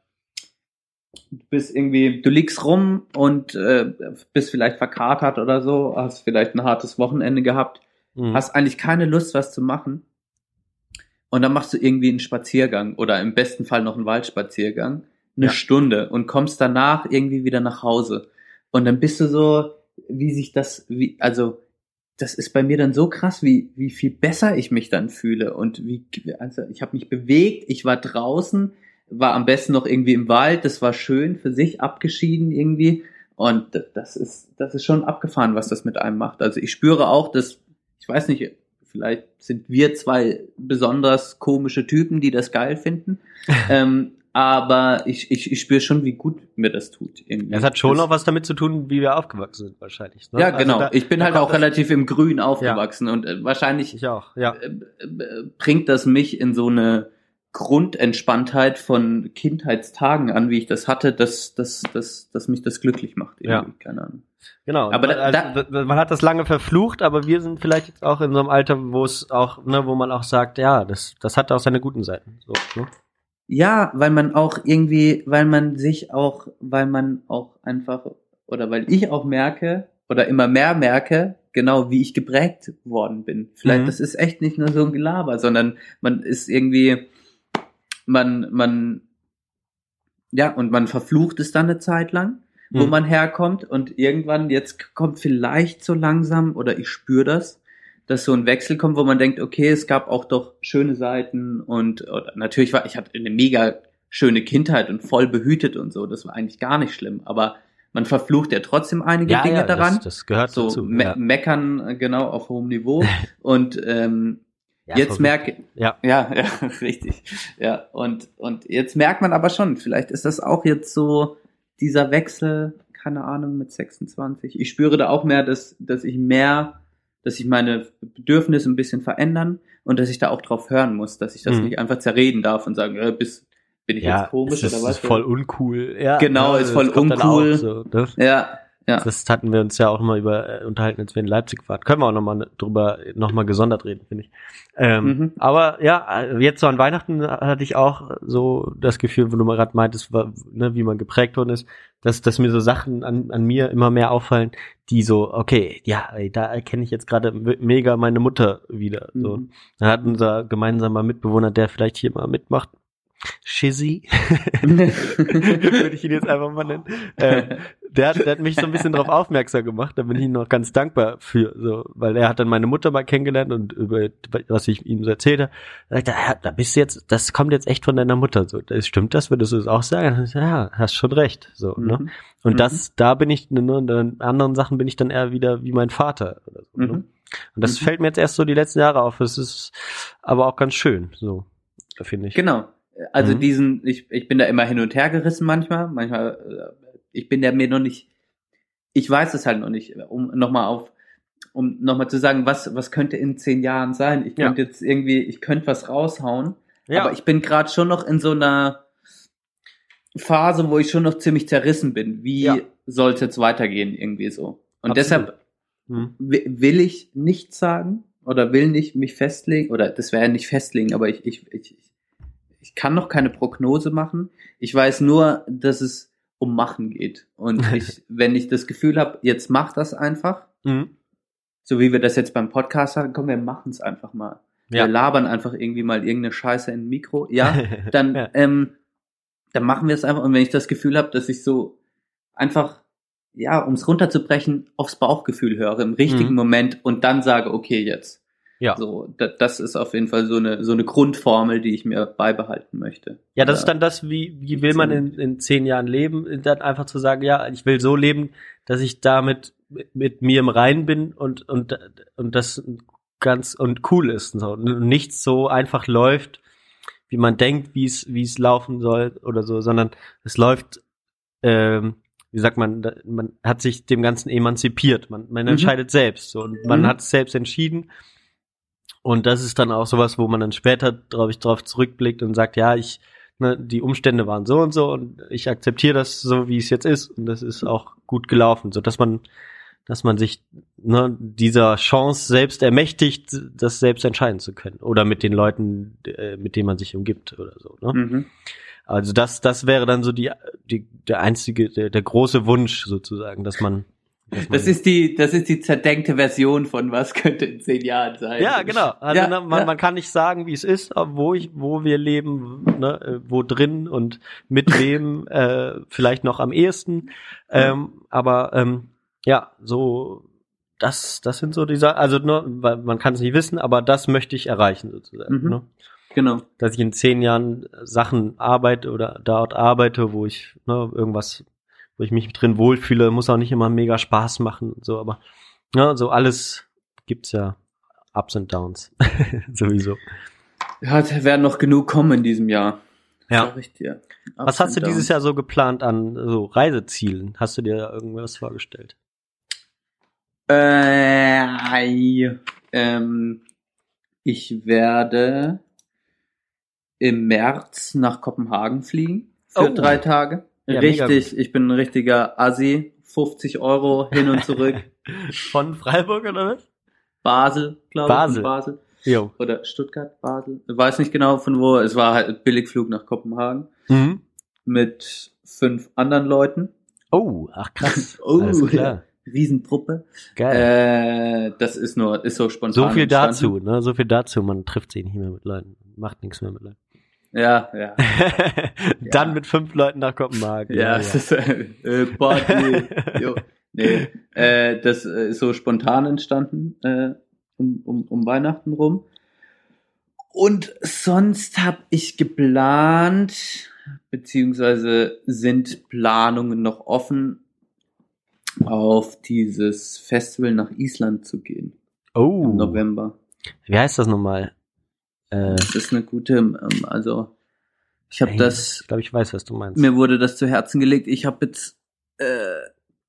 du bist irgendwie, du liegst rum und äh, bist vielleicht verkatert oder so, hast vielleicht ein hartes Wochenende gehabt, mhm. hast eigentlich keine Lust, was zu machen. Und dann machst du irgendwie einen Spaziergang oder im besten Fall noch einen Waldspaziergang, eine ja. Stunde und kommst danach irgendwie wieder nach Hause. Und dann bist du so, wie sich das, wie, also das ist bei mir dann so krass, wie, wie viel besser ich mich dann fühle und wie, also ich habe mich bewegt, ich war draußen, war am besten noch irgendwie im Wald, das war schön für sich abgeschieden irgendwie und das ist, das ist schon abgefahren, was das mit einem macht. Also ich spüre auch, dass, ich weiß nicht, vielleicht sind wir zwei besonders komische Typen, die das geil finden. ähm, aber ich, ich, ich spüre schon, wie gut mir das tut. Irgendwie. Es hat schon noch was damit zu tun, wie wir aufgewachsen sind, wahrscheinlich. Ne? Ja, also genau. Da, ich bin halt auch relativ im Grün aufgewachsen ja. und äh, wahrscheinlich ich auch, ja. Äh, äh, bringt das mich in so eine Grundentspanntheit von Kindheitstagen an, wie ich das hatte, dass, dass, dass, dass mich das glücklich macht. Irgendwie. Ja. Keine Ahnung. Genau. Aber da, also, da, man hat das lange verflucht, aber wir sind vielleicht jetzt auch in so einem Alter, wo es auch, ne, wo man auch sagt, ja, das, das hat auch seine guten Seiten. So, ne? Ja, weil man auch irgendwie, weil man sich auch, weil man auch einfach, oder weil ich auch merke, oder immer mehr merke, genau wie ich geprägt worden bin. Vielleicht, mhm. das ist echt nicht nur so ein Gelaber, sondern man ist irgendwie, man, man, ja, und man verflucht es dann eine Zeit lang, wo mhm. man herkommt und irgendwann, jetzt kommt vielleicht so langsam, oder ich spüre das, dass so ein Wechsel kommt, wo man denkt, okay, es gab auch doch schöne Seiten und natürlich war, ich hatte eine mega schöne Kindheit und voll behütet und so, das war eigentlich gar nicht schlimm, aber man verflucht ja trotzdem einige ja, Dinge ja, daran. Das, das gehört so dazu. Me ja. Meckern äh, genau auf hohem Niveau und ähm, jetzt merke ja. ja ja richtig ja und und jetzt merkt man aber schon, vielleicht ist das auch jetzt so dieser Wechsel, keine Ahnung mit 26. Ich spüre da auch mehr, dass dass ich mehr dass ich meine Bedürfnisse ein bisschen verändern und dass ich da auch drauf hören muss, dass ich das mhm. nicht einfach zerreden darf und sagen, äh, bist, bin ich ja, jetzt komisch ist, oder was? Ist voll uncool. Ja, genau, ist voll uncool. So, ne? Ja, ja. Das hatten wir uns ja auch mal über äh, unterhalten, als wir in Leipzig waren. Können wir auch nochmal drüber nochmal gesondert reden, finde ich. Ähm, mhm. Aber ja, jetzt so an Weihnachten hatte ich auch so das Gefühl, wo du mal gerade meintest, ne, wie man geprägt worden ist, dass, dass mir so Sachen an, an mir immer mehr auffallen, die so, okay, ja, ey, da erkenne ich jetzt gerade mega meine Mutter wieder. So. Mhm. Da hat unser gemeinsamer Mitbewohner, der vielleicht hier mal mitmacht, Shizzy, würde ich ihn jetzt einfach mal nennen. Ähm, der, hat, der hat mich so ein bisschen darauf aufmerksam gemacht, da bin ich ihm noch ganz dankbar für, so, weil er hat dann meine Mutter mal kennengelernt und über was ich ihm so erzählt habe, da sagt er, da bist du jetzt, das kommt jetzt echt von deiner Mutter, so, das, stimmt das, würdest du das auch sagen? Ja, hast schon recht, so, ne? mhm. ne? Und mhm. das, da bin ich, ne, in anderen Sachen bin ich dann eher wieder wie mein Vater oder so, ne? mhm. ne? Und das mhm. fällt mir jetzt erst so die letzten Jahre auf, es ist aber auch ganz schön, so, finde ich. Genau also mhm. diesen, ich, ich bin da immer hin und her gerissen manchmal. Manchmal, äh, ich bin da mir noch nicht, ich weiß es halt noch nicht, um nochmal auf, um nochmal zu sagen, was, was könnte in zehn Jahren sein. Ich könnte ja. jetzt irgendwie, ich könnte was raushauen. Ja. Aber ich bin gerade schon noch in so einer Phase, wo ich schon noch ziemlich zerrissen bin. Wie ja. soll es jetzt weitergehen, irgendwie so. Und Absolut. deshalb mhm. will ich nichts sagen oder will nicht mich festlegen, oder das wäre ja nicht festlegen, aber ich, ich, ich, ich kann noch keine Prognose machen. Ich weiß nur, dass es um Machen geht. Und ich, wenn ich das Gefühl habe, jetzt mach das einfach, mhm. so wie wir das jetzt beim Podcast sagen, komm, wir machen es einfach mal. Ja. Wir labern einfach irgendwie mal irgendeine Scheiße in ein Mikro. Ja, dann, ja. Ähm, dann machen wir es einfach. Und wenn ich das Gefühl habe, dass ich so einfach, ja, um es runterzubrechen, aufs Bauchgefühl höre im richtigen mhm. Moment und dann sage, okay, jetzt. Ja. So, da, das ist auf jeden Fall so eine, so eine Grundformel, die ich mir beibehalten möchte. Ja, das ist dann das, wie, wie will man in, in zehn Jahren leben? Dann einfach zu sagen, ja, ich will so leben, dass ich damit mit, mir im Reinen bin und, und, und das ganz und cool ist und so. Und nichts so einfach läuft, wie man denkt, wie es, wie es laufen soll oder so, sondern es läuft, ähm, wie sagt man, man hat sich dem Ganzen emanzipiert. Man, man mhm. entscheidet selbst so, und man mhm. hat es selbst entschieden. Und das ist dann auch sowas, wo man dann später, glaube ich, drauf zurückblickt und sagt, ja, ich, ne, die Umstände waren so und so und ich akzeptiere das so, wie es jetzt ist und das ist auch gut gelaufen, so dass man dass man sich ne, dieser Chance selbst ermächtigt, das selbst entscheiden zu können. Oder mit den Leuten, äh, mit denen man sich umgibt oder so. Ne? Mhm. Also das, das wäre dann so die, die der einzige, der, der große Wunsch sozusagen, dass man das ist die, das ist die zerdenkte Version von was könnte in zehn Jahren sein. Ja, genau. Also ja, ne, man, ja. man kann nicht sagen, wie es ist, wo ich, wo wir leben, ne, äh, wo drin und mit wem, äh, vielleicht noch am ehesten. Ähm, aber ähm, ja, so das, das sind so diese, also nur, weil man kann es nicht wissen, aber das möchte ich erreichen sozusagen. Mhm. Ne? Genau. Dass ich in zehn Jahren Sachen arbeite oder dort arbeite, wo ich ne, irgendwas, wo ich mich drin wohlfühle, muss auch nicht immer mega Spaß machen und so, aber ne, so alles gibt's ja Ups und Downs sowieso. Ja, da werden noch genug kommen in diesem Jahr. Ja. Was hast du dieses Jahr so geplant an so Reisezielen? Hast du dir da irgendwas vorgestellt? Äh, ähm, ich werde im März nach Kopenhagen fliegen für oh. drei Tage. Ja, Richtig, ich bin ein richtiger Assi. 50 Euro hin und zurück. Von Freiburg oder was? Basel, glaube ich. Basel. Basel. Jo. Oder Stuttgart, Basel. Ich weiß nicht genau von wo. Es war halt Billigflug nach Kopenhagen. Mhm. Mit fünf anderen Leuten. Oh, ach krass. oh, Alles klar. Riesentruppe. Geil. Äh, das ist nur, ist so spontan. So viel dazu, ne? So viel dazu. Man trifft sich nicht mehr mit Leuten. Macht nichts mehr mit Leuten. Ja, ja. Dann ja. mit fünf Leuten nach Kopenhagen. Ja, ja, ja. ist äh, Party. jo. Nee, äh, das ist so spontan entstanden äh, um, um, um Weihnachten rum. Und sonst habe ich geplant, beziehungsweise sind Planungen noch offen, auf dieses Festival nach Island zu gehen. Oh. Im November. Wie heißt das nochmal? Äh, das ist eine gute, ähm, also ich habe das. Ich glaube, ich weiß, was du meinst. Mir wurde das zu Herzen gelegt. Ich habe jetzt, äh,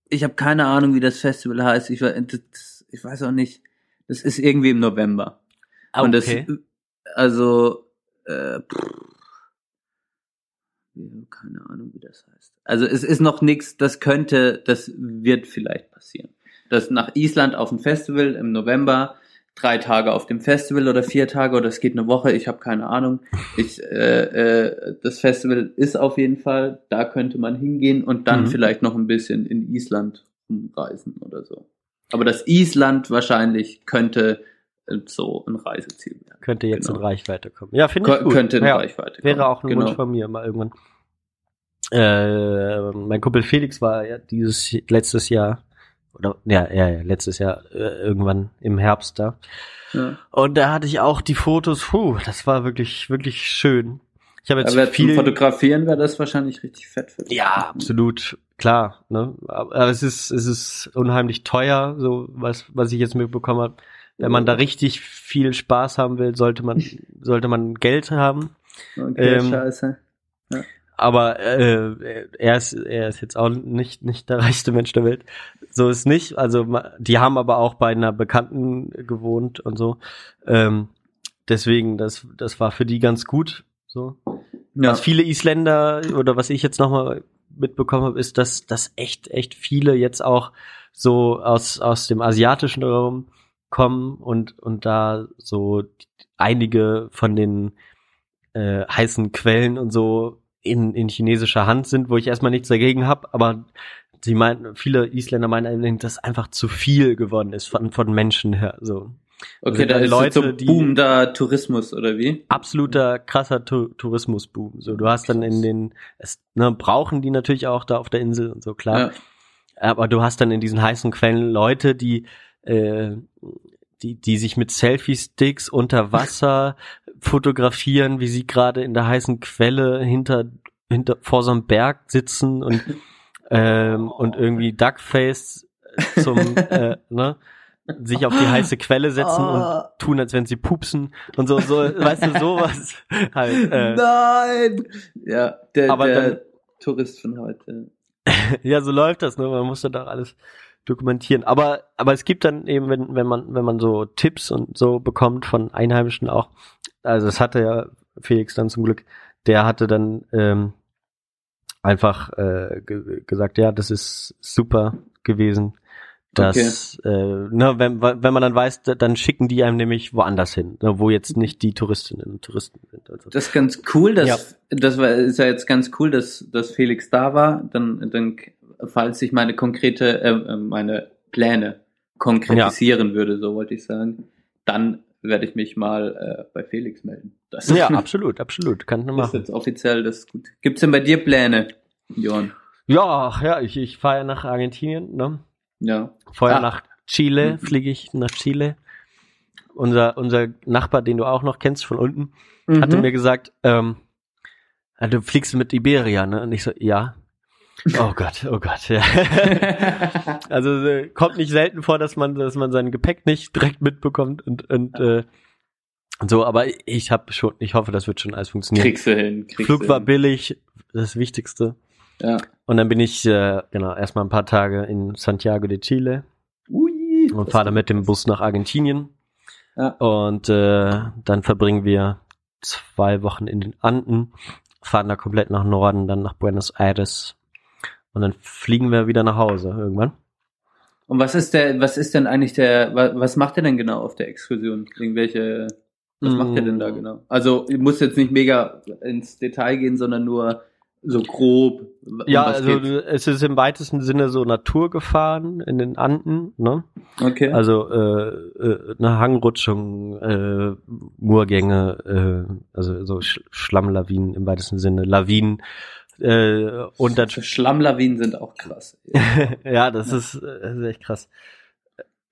ich habe keine Ahnung, wie das Festival heißt. Ich, das, ich weiß auch nicht. Das ist irgendwie im November. Ah, okay. Und das, also, äh, pff, keine Ahnung, wie das heißt. Also es ist noch nichts, das könnte, das wird vielleicht passieren. Das nach Island auf dem Festival im November, drei Tage auf dem Festival oder vier Tage oder es geht eine Woche, ich habe keine Ahnung. Ich, äh, äh, das Festival ist auf jeden Fall, da könnte man hingehen und dann mhm. vielleicht noch ein bisschen in Island rumreisen oder so. Aber das Island wahrscheinlich könnte äh, so ein Reiseziel werden. Könnte jetzt genau. in Reichweite kommen. Ja, finde ich gut. Könnte in ja, Reichweite kommen. Wäre auch ein genau. Wunsch von mir mal irgendwann. Äh, mein Kumpel Felix war ja dieses letztes Jahr oder ja, ja, ja letztes Jahr äh, irgendwann im Herbst da. Ja. Und da hatte ich auch die Fotos, puh, das war wirklich wirklich schön. Ich habe jetzt Aber viel fotografieren wäre das wahrscheinlich richtig fett für dich. Ja, absolut, klar, ne? Aber es ist es ist unheimlich teuer, so was was ich jetzt mitbekommen habe. Wenn man da richtig viel Spaß haben will, sollte man sollte man Geld haben. Okay, ähm, scheiße. Ja aber äh, er ist er ist jetzt auch nicht nicht der reichste Mensch der Welt. So ist nicht. Also die haben aber auch bei einer Bekannten gewohnt und so. Ähm, deswegen das das war für die ganz gut. So. Ja. Was viele Isländer oder was ich jetzt nochmal mitbekommen habe, ist, dass dass echt echt viele jetzt auch so aus aus dem asiatischen Raum kommen und und da so einige von den äh, heißen Quellen und so in, in chinesischer Hand sind, wo ich erstmal nichts dagegen habe, aber sie meinen, viele Isländer meinen, dass einfach zu viel geworden ist von, von Menschen her. So. Okay, da ist Leute, so Boom da Tourismus oder wie? Absoluter krasser tu Tourismusboom. So, du hast dann in den, es, ne, brauchen die natürlich auch da auf der Insel und so klar. Ja. Aber du hast dann in diesen heißen Quellen Leute, die äh, die, die sich mit Selfie-Sticks unter Wasser fotografieren, wie sie gerade in der heißen Quelle hinter, hinter vor so einem Berg sitzen und ähm, und irgendwie Duckface zum äh, ne sich auf die heiße Quelle setzen Oh. und tun, als wenn sie pupsen und so, so, weißt du, sowas halt. Äh, Nein! Ja, der, Aber der dann- Tourist von heute. ja, so läuft das, ne? Man muss dann auch alles dokumentieren. Aber, aber es gibt dann eben, wenn, wenn man, wenn man so Tipps und so bekommt von Einheimischen auch, also das hatte ja Felix dann zum Glück, der hatte dann ähm, einfach äh, ge gesagt, ja, das ist super gewesen. dass äh, ne, wenn, wenn man dann weiß, da- dann schicken die einem nämlich woanders hin, ne, wo jetzt nicht die Touristinnen und Touristen sind. Also, Das ist ganz cool, dass, Ja. das war, ist ja jetzt ganz cool, dass, dass Felix da war. Dann, dann, falls sich meine konkrete, äh, äh, meine Pläne konkretisieren würde, so wollte ich sagen, dann werde ich mich mal äh, bei Felix melden. Das ja, absolut, absolut, kann man ist machen. jetzt offiziell, das ist gut. Gibt's denn bei dir Pläne, Johann? Ja, ja, ich, ich fahre ja nach Argentinien, ne? Ja. Vorher Ah. nach Chile, Mhm. fliege ich nach Chile. Unser, unser Nachbar, den du auch noch kennst von unten, hatte Mhm. mir gesagt, ähm, du fliegst mit Iberia, ne? Und ich so, ja. Oh Gott, oh Gott, ja. also äh, kommt nicht selten vor, dass man, dass man sein Gepäck nicht direkt mitbekommt und, und äh, und so, aber ich habe schon, ich hoffe, das wird schon alles funktionieren. Kriegst du hin. Kriegst Flug war hin. billig, das Wichtigste. Ja. Und dann bin ich, äh, genau, erstmal ein paar Tage in Santiago de Chile Ui, und fahre dann mit dem. Bus nach Argentinien. Ja. Und äh, dann verbringen wir zwei Wochen in den Anden, fahren da komplett nach Norden, dann nach Buenos Aires. Und dann fliegen wir wieder nach Hause irgendwann. Und was ist der, was ist denn eigentlich der, wa- was macht er denn genau auf der Exkursion? Irgendwelche, was macht er denn da Mm. genau? Also, ich muss jetzt nicht mega ins Detail gehen, sondern nur so grob. um Ja, also geht's? es ist im weitesten Sinne so Naturgefahren in den Anden, ne? okay. Also äh, äh, eine Hangrutschung, äh, Murgänge, äh, also so Sch Schlammlawinen im weitesten Sinne, Lawinen äh, und dann Schlammlawinen sind auch krass. ja, das ist, äh, das ist echt krass.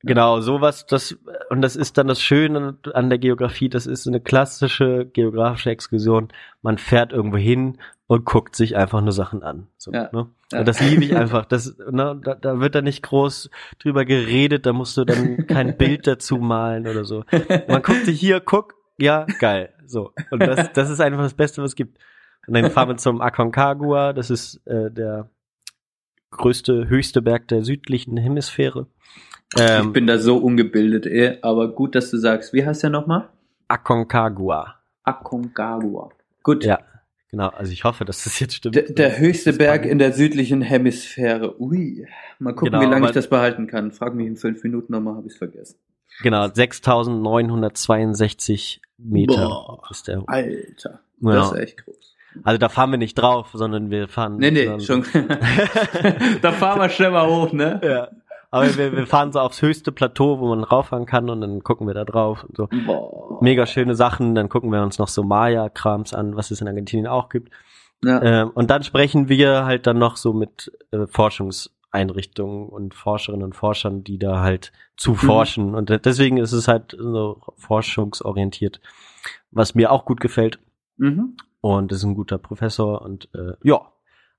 Genau, sowas, das, und das ist dann das Schöne an der Geografie, das ist eine klassische geografische Exkursion. Man fährt irgendwo hin und guckt sich einfach nur Sachen an. So, Ja. ne? Ja. Und das liebe ich einfach. Das, ne, da, da wird dann nicht groß drüber geredet, da musst du dann kein Bild dazu malen oder so. Man guckt sich hier, guck, ja, geil. So. Und das, das ist einfach das Beste, was es gibt. Und dann fahren wir zum Aconcagua, das ist äh, der größte, höchste Berg der südlichen Hemisphäre. ich Ähm, bin da so ungebildet, eh, aber gut, dass du sagst. Wie heißt der nochmal? Aconcagua. Aconcagua. Gut. Ja, genau. Also ich hoffe, dass das jetzt stimmt. Der, der höchste Berg in der südlichen Hemisphäre. Ui. Mal gucken, Genau, wie lange ich das behalten kann. Frag mich in fünf Minuten nochmal, habe ich vergessen. Genau, 6962 Meter Boah. ist der. Alter. Ja. Das ist echt groß. Also da fahren wir nicht drauf, sondern wir fahren. Nee, nee, schon. da fahren wir schnell mal hoch, ne? Ja. Aber wir, wir fahren so aufs höchste Plateau, wo man rauffahren kann und dann gucken wir da drauf und so. Boah. Mega schöne Sachen, dann gucken wir uns noch so Maya-Krams an, was es in Argentinien auch gibt. Ja. Ähm, und dann sprechen wir halt dann noch so mit äh, Forschungseinrichtungen und Forscherinnen und Forschern, die da halt zu forschen. Und de- deswegen ist es halt so forschungsorientiert, was mir auch gut gefällt. Mhm. Und ist ein guter Professor und äh, ja,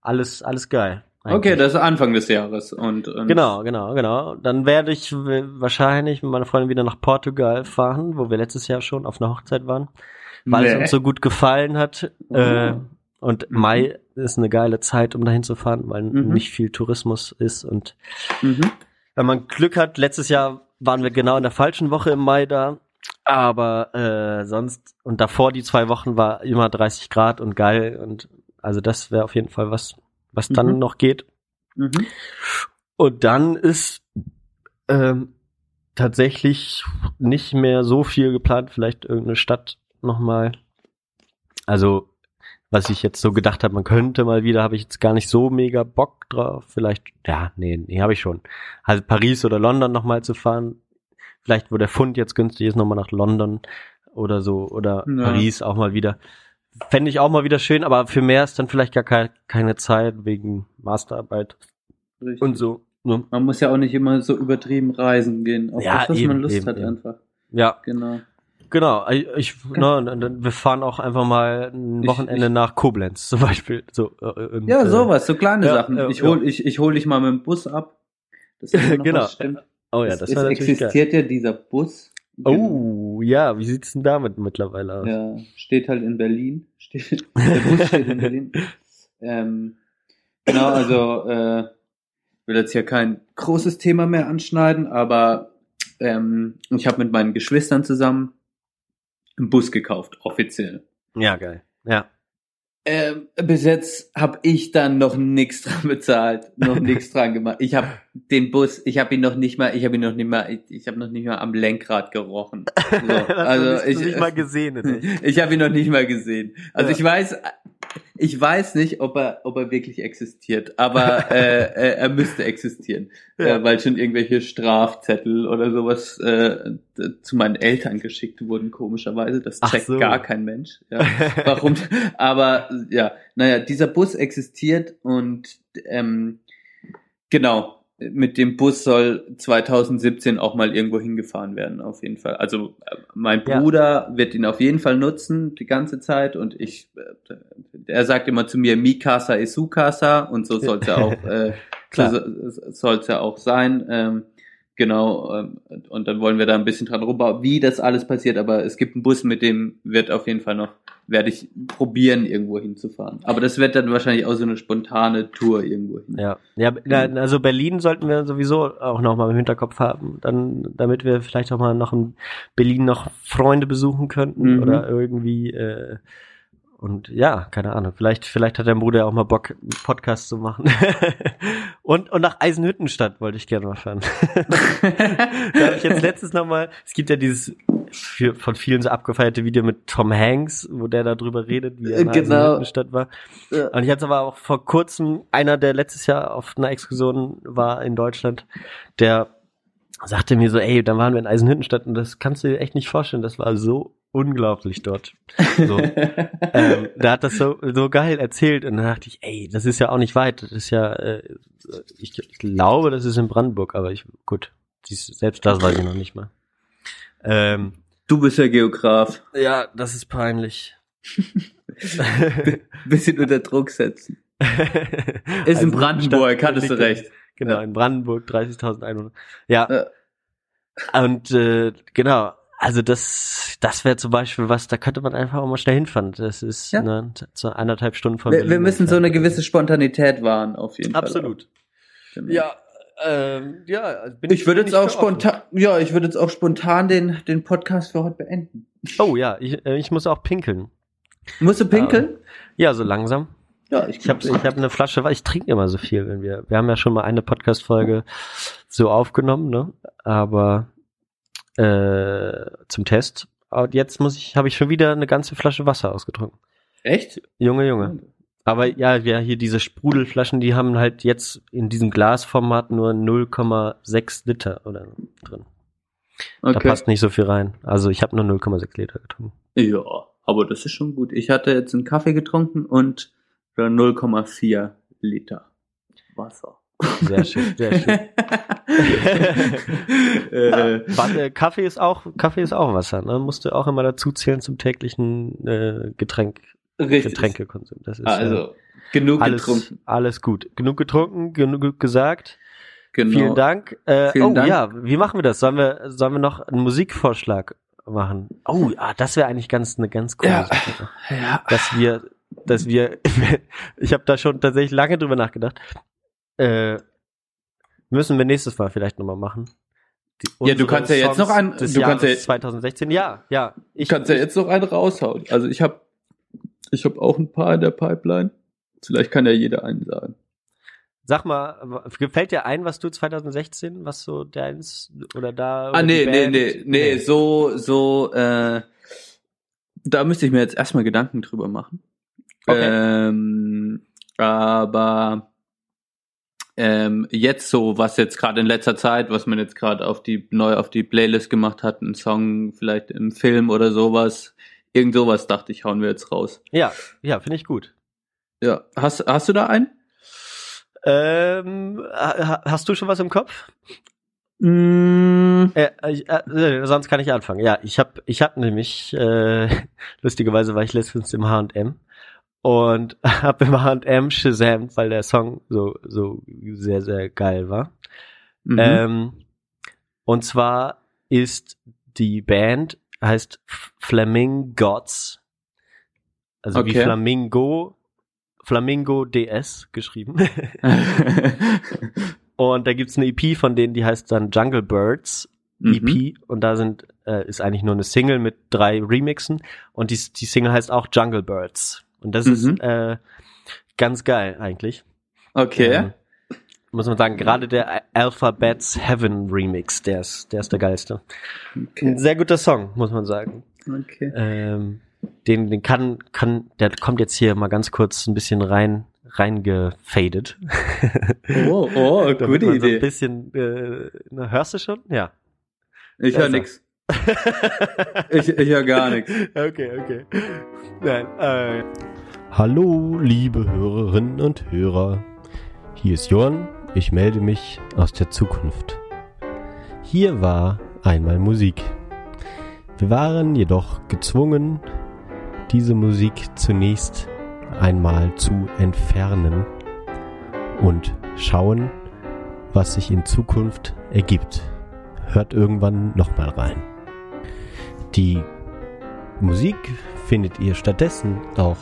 alles, alles geil. Okay, eigentlich. das ist Anfang des Jahres. Und, und Genau, genau, genau. Dann werde ich wahrscheinlich mit meiner Freundin wieder nach Portugal fahren, wo wir letztes Jahr schon auf einer Hochzeit waren, weil es Nee. uns so gut gefallen hat. Äh, Oh. und Mhm. Mai ist eine geile Zeit, um dahin zu fahren, weil Mhm. nicht viel Tourismus ist. Und Mhm. wenn man Glück hat, letztes Jahr waren wir genau in der falschen Woche im Mai da. Aber äh, sonst und davor die zwei Wochen war immer 30 Grad und geil und also das wäre auf jeden Fall was, was dann Mhm. noch geht. Mhm. Und dann ist ähm, tatsächlich nicht mehr so viel geplant, vielleicht irgendeine Stadt nochmal. Also, was ich jetzt so gedacht habe, man könnte mal wieder, habe ich jetzt gar nicht so mega Bock drauf. Vielleicht, ja, nee, nee, habe ich schon. Also Paris oder London nochmal zu fahren. Vielleicht, wo der Pfund jetzt günstig ist, nochmal nach London oder so. Oder Ja. Paris auch mal wieder. Fände ich auch mal wieder schön, aber für mehr ist dann vielleicht gar keine, keine Zeit wegen Masterarbeit Richtig. und so. Ne? Man muss ja auch nicht immer so übertrieben reisen gehen. Auf Ja, das, was eben, man Lust eben, hat eben. einfach. Ja, Genau. genau. Ich, ich, ne, wir fahren auch einfach mal ein Ich- Wochenende ich- nach Koblenz zum Beispiel. So, äh, und, Ja, äh, sowas, so kleine ja, Sachen. ich hol, ich, ich hol dich mal mit dem Bus ab. Das ist Genau. stimmt. Oh ja, das es, war es natürlich existiert ja dieser Bus. Oh, ja, wie sieht's denn damit mittlerweile aus? Ja, steht halt in Berlin. Steht, der Bus steht in Berlin. Ähm, genau, also äh, ich will jetzt hier kein großes Thema mehr anschneiden, aber ähm, ich habe mit meinen Geschwistern zusammen einen Bus gekauft, offiziell. Ja, geil. Ja. Ähm, bis jetzt habe ich dann noch nichts dran bezahlt, noch nichts dran gemacht. Ich habe den Bus, ich habe ihn noch nicht mal, ich habe ihn noch nicht mal, ich, ich habe noch nicht mal am Lenkrad gerochen. So, also ich nicht mal gesehen. Ne? ich habe ihn noch nicht mal gesehen. Also Ja. ich weiß, ich weiß nicht, ob er, ob er wirklich existiert, aber äh, äh, er müsste existieren, Ja. äh, weil schon irgendwelche Strafzettel oder sowas äh, zu meinen Eltern geschickt wurden, komischerweise. Das checkt so. gar kein Mensch. Ja. Warum? Aber ja, naja, dieser Bus existiert und ähm, genau, mit dem Bus soll 2017 auch mal irgendwo hingefahren werden, auf jeden Fall. Also äh, mein Ja. Bruder wird ihn auf jeden Fall nutzen die ganze Zeit und ich, äh, er sagt immer zu mir, Mikasa ist Sukasa und so soll es ja auch, äh, so ja auch sein. Ähm, genau, ähm, und dann wollen wir da ein bisschen dran rumbauen, wie das alles passiert, aber es gibt einen Bus, mit dem wird auf jeden Fall noch, werde ich probieren, irgendwo hinzufahren. Aber das wird dann wahrscheinlich auch so eine spontane Tour irgendwo hin. Ja, ja, na, also Berlin sollten wir sowieso auch noch mal im Hinterkopf haben, dann, damit wir vielleicht auch mal noch in Berlin noch Freunde besuchen könnten Mhm. oder irgendwie äh, und ja, keine Ahnung. Vielleicht, vielleicht hat dein Bruder auch mal Bock, einen Podcast zu machen. und, und nach Eisenhüttenstadt wollte ich gerne mal fahren. da habe ich jetzt letztens noch mal. Es gibt ja dieses für, von vielen so abgefeierte Video mit Tom Hanks, wo der da drüber redet, wie er in Genau. Eisenhüttenstadt war. Ja. Und ich hatte aber auch vor kurzem einer, der letztes Jahr auf einer Exkursion war in Deutschland, der sagte mir so, ey, dann waren wir in Eisenhüttenstadt und das kannst du dir echt nicht vorstellen, das war so unglaublich dort. So. ähm, da hat das so, so geil erzählt und dann dachte ich, ey, das ist ja auch nicht weit, das ist ja, äh, ich, ich glaube, das ist in Brandenburg, aber ich, gut, selbst das weiß ich noch nicht mal. Ähm, Du bist ja Geograf. ja, das ist peinlich. Bisschen unter Druck setzen. Ist in Brandenburg, hattest du recht. Genau, Ja. in Brandenburg 30.000 Einwohner. Ja. Ja. Und äh, genau, also das, das wäre zum Beispiel was, da könnte man einfach auch mal schnell hinfahren. Das ist Ja. ne, so eineinhalb Stunden von Wir, Berlin wir müssen so eine gewisse Spontanität wahren, auf jeden Absolut. Fall. Genau. Ja, ähm, ja. Bin Ich würde bin jetzt auch spontan, ja, ich würde jetzt auch spontan den, den Podcast für heute beenden. Oh ja, ich, äh, ich muss auch pinkeln. Musst du pinkeln? Ja, so langsam. Ja, ich Ich habe ich hab eine Flasche, ich trinke immer so viel, wenn wir. Wir haben ja schon mal eine Podcast-Folge so aufgenommen, ne? Aber äh, zum Test. Und jetzt muss ich, habe ich schon wieder eine ganze Flasche Wasser ausgetrunken. Echt? Junge, Junge. Aber ja, ja, hier diese Sprudelflaschen, die haben halt jetzt in diesem Glasformat nur 0,6 Liter oder so drin. Da Okay. passt nicht so viel rein. Also ich habe nur 0,6 Liter getrunken. Ja, aber das ist schon gut. Ich hatte jetzt einen Kaffee getrunken und 0,4 Liter Wasser. Sehr schön, sehr schön. äh, Warte, Kaffee ist auch Kaffee ist auch Wasser, ne? Musst du auch immer dazu zählen zum täglichen äh, Getränk richtig. Getränkelkonsum. Das ist ja Also, genug alles getrunken. alles gut. Genug getrunken, genug gesagt. Genau. Vielen Dank. Äh, Vielen oh Dank. ja, wie machen wir das? Sollen wir sollen wir noch einen Musikvorschlag machen? Oh, ja, das wäre eigentlich ganz eine ganz coole Ja. Sache, Ja. dass wir dass wir ich habe da schon tatsächlich lange drüber nachgedacht. Äh, müssen wir nächstes Mal vielleicht nochmal machen. Die, Ja, du kannst ja jetzt Songs noch einen- du kannst ja- 2016. Ja, ja. Ich kannst ja jetzt noch einen raushauen. Also ich habe ich hab auch ein paar in der Pipeline. Vielleicht kann ja jeder einen sagen. Sag mal, gefällt dir ein, was du 2016, was so deins oder da? Ah, oder nee, die nee, Band? nee, nee, so, so, äh, da müsste ich mir jetzt erstmal Gedanken drüber machen. Okay. Ähm, aber ähm, jetzt so, was jetzt gerade in letzter Zeit, was man jetzt gerade auf die neu auf die Playlist gemacht hat, ein Song vielleicht im Film oder sowas, irgend sowas dachte ich, hauen wir jetzt raus. Ja, ja, finde ich gut. Ja, hast hast du da einen? Ähm, ha- hast du schon was im Kopf? Mm, Äh, ich, äh, sonst kann ich anfangen. Ja, ich habe ich hab nämlich, äh, lustigerweise war ich letztens im H&M und habe im H&M Shazam, weil der Song so, so sehr, sehr geil war. mhm. Ähm, Und zwar ist die Band heißt Flamingots. Also wie Okay. Flamingo, Flamingo DS geschrieben. Und da gibt's eine EP von denen, die heißt dann Jungle Birds EP. Mhm. Und da sind, äh, ist eigentlich nur eine Single mit drei Remixen. Und die, die Single heißt auch Jungle Birds. Und das Mhm. ist äh, ganz geil eigentlich. Okay. Ähm, muss man sagen, gerade der Alphabets Heaven Remix, der ist, der ist der geilste. Ein okay. sehr guter Song, muss man sagen. okay. Ähm, den, den kann, kann, der kommt jetzt hier mal ganz kurz ein bisschen rein, reingefadet. Oh, oh, gute man So ein Idee. bisschen, äh, na, hörst du schon? Ja. Ich höre nix. Ich, ich höre gar nichts. Okay, okay. Nein, äh. Hallo, liebe Hörerinnen und Hörer. Hier ist Jorn. Ich melde mich aus der Zukunft. Hier war einmal Musik. Wir waren jedoch gezwungen, diese Musik zunächst einmal zu entfernen und schauen, was sich in Zukunft ergibt. Hört irgendwann nochmal rein. Die Musik findet ihr stattdessen auch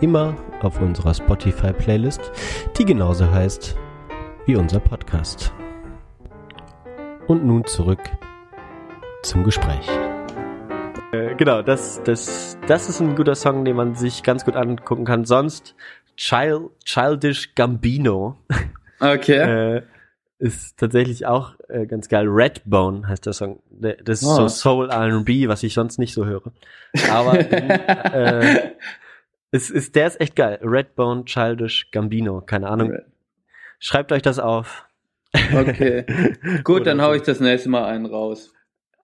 immer auf unserer Spotify-Playlist, die genauso heißt wie unser Podcast. Und nun zurück zum Gespräch. Äh, genau, das, das, das ist ein guter Song, den man sich ganz gut angucken kann. Sonst Child, Childish Gambino Okay. äh, ist tatsächlich auch äh, ganz geil. Redbone heißt der Song. Das ist Oh. so Soul R&B, was ich sonst nicht so höre. Aber äh, es ist, der ist echt geil. Redbone, Childish, Gambino, keine Ahnung. Schreibt euch das auf. Okay. Gut, dann hau ich das nächste Mal einen raus.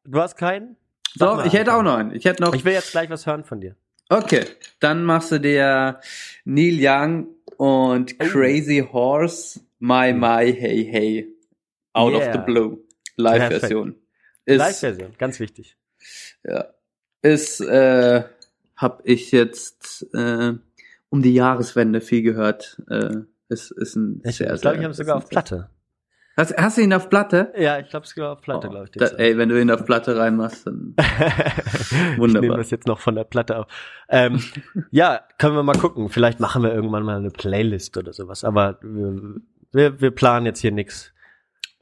Du hast keinen? Doch, ich hätte auch noch einen. Ich hätte noch. Ich will jetzt gleich was hören von dir. Okay, dann machst du dir Neil Young und Oh. Crazy Horse, My My Hey Hey, Out Yeah. of the Blue, Live-Version. Live-Version, ganz wichtig. ja, ist, äh, hab ich jetzt äh, um die Jahreswende viel gehört. Äh, ist, ist ein Ich sehr, glaube, sehr, ich habe sogar auf Platte. Hast, hast du ihn auf Platte? Ja, ich glaube, es sogar auf Platte, Oh, glaube ich. da, ey, wenn du ihn auf Platte reinmachst, dann Ich Wunderbar. nehme das jetzt noch von der Platte auf. Ähm, ja, können wir mal gucken. Vielleicht machen wir irgendwann mal eine Playlist oder sowas. Aber wir, wir, wir planen jetzt hier nix.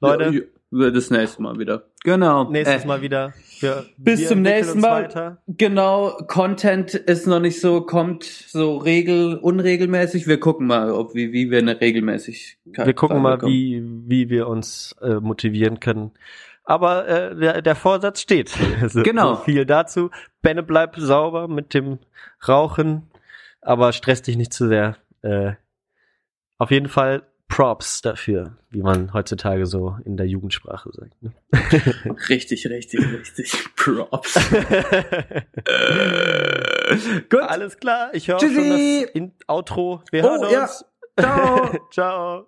Leute, Ja, das nächste Mal wieder. Genau. nächstes Äh, Mal wieder. Wir, bis wir zum nächsten Mal. Weiter. Genau, Content ist noch nicht so, kommt so regel, unregelmäßig. Wir gucken mal, ob wie, wie wir eine Regelmäßigkeit Wir gucken mal, wie, wie wir uns äh, motivieren können. Aber äh, der, der Vorsatz steht. So, Genau. So viel dazu. Benne bleibt sauber mit dem Rauchen, aber stress dich nicht zu sehr. Äh, auf jeden Fall Props dafür, wie man heutzutage so in der Jugendsprache sagt. Ne? Richtig, richtig, richtig. Props. Gut. Alles klar, ich höre schon das in Outro. Wir Oh, hören ja. uns. Ciao. Ciao.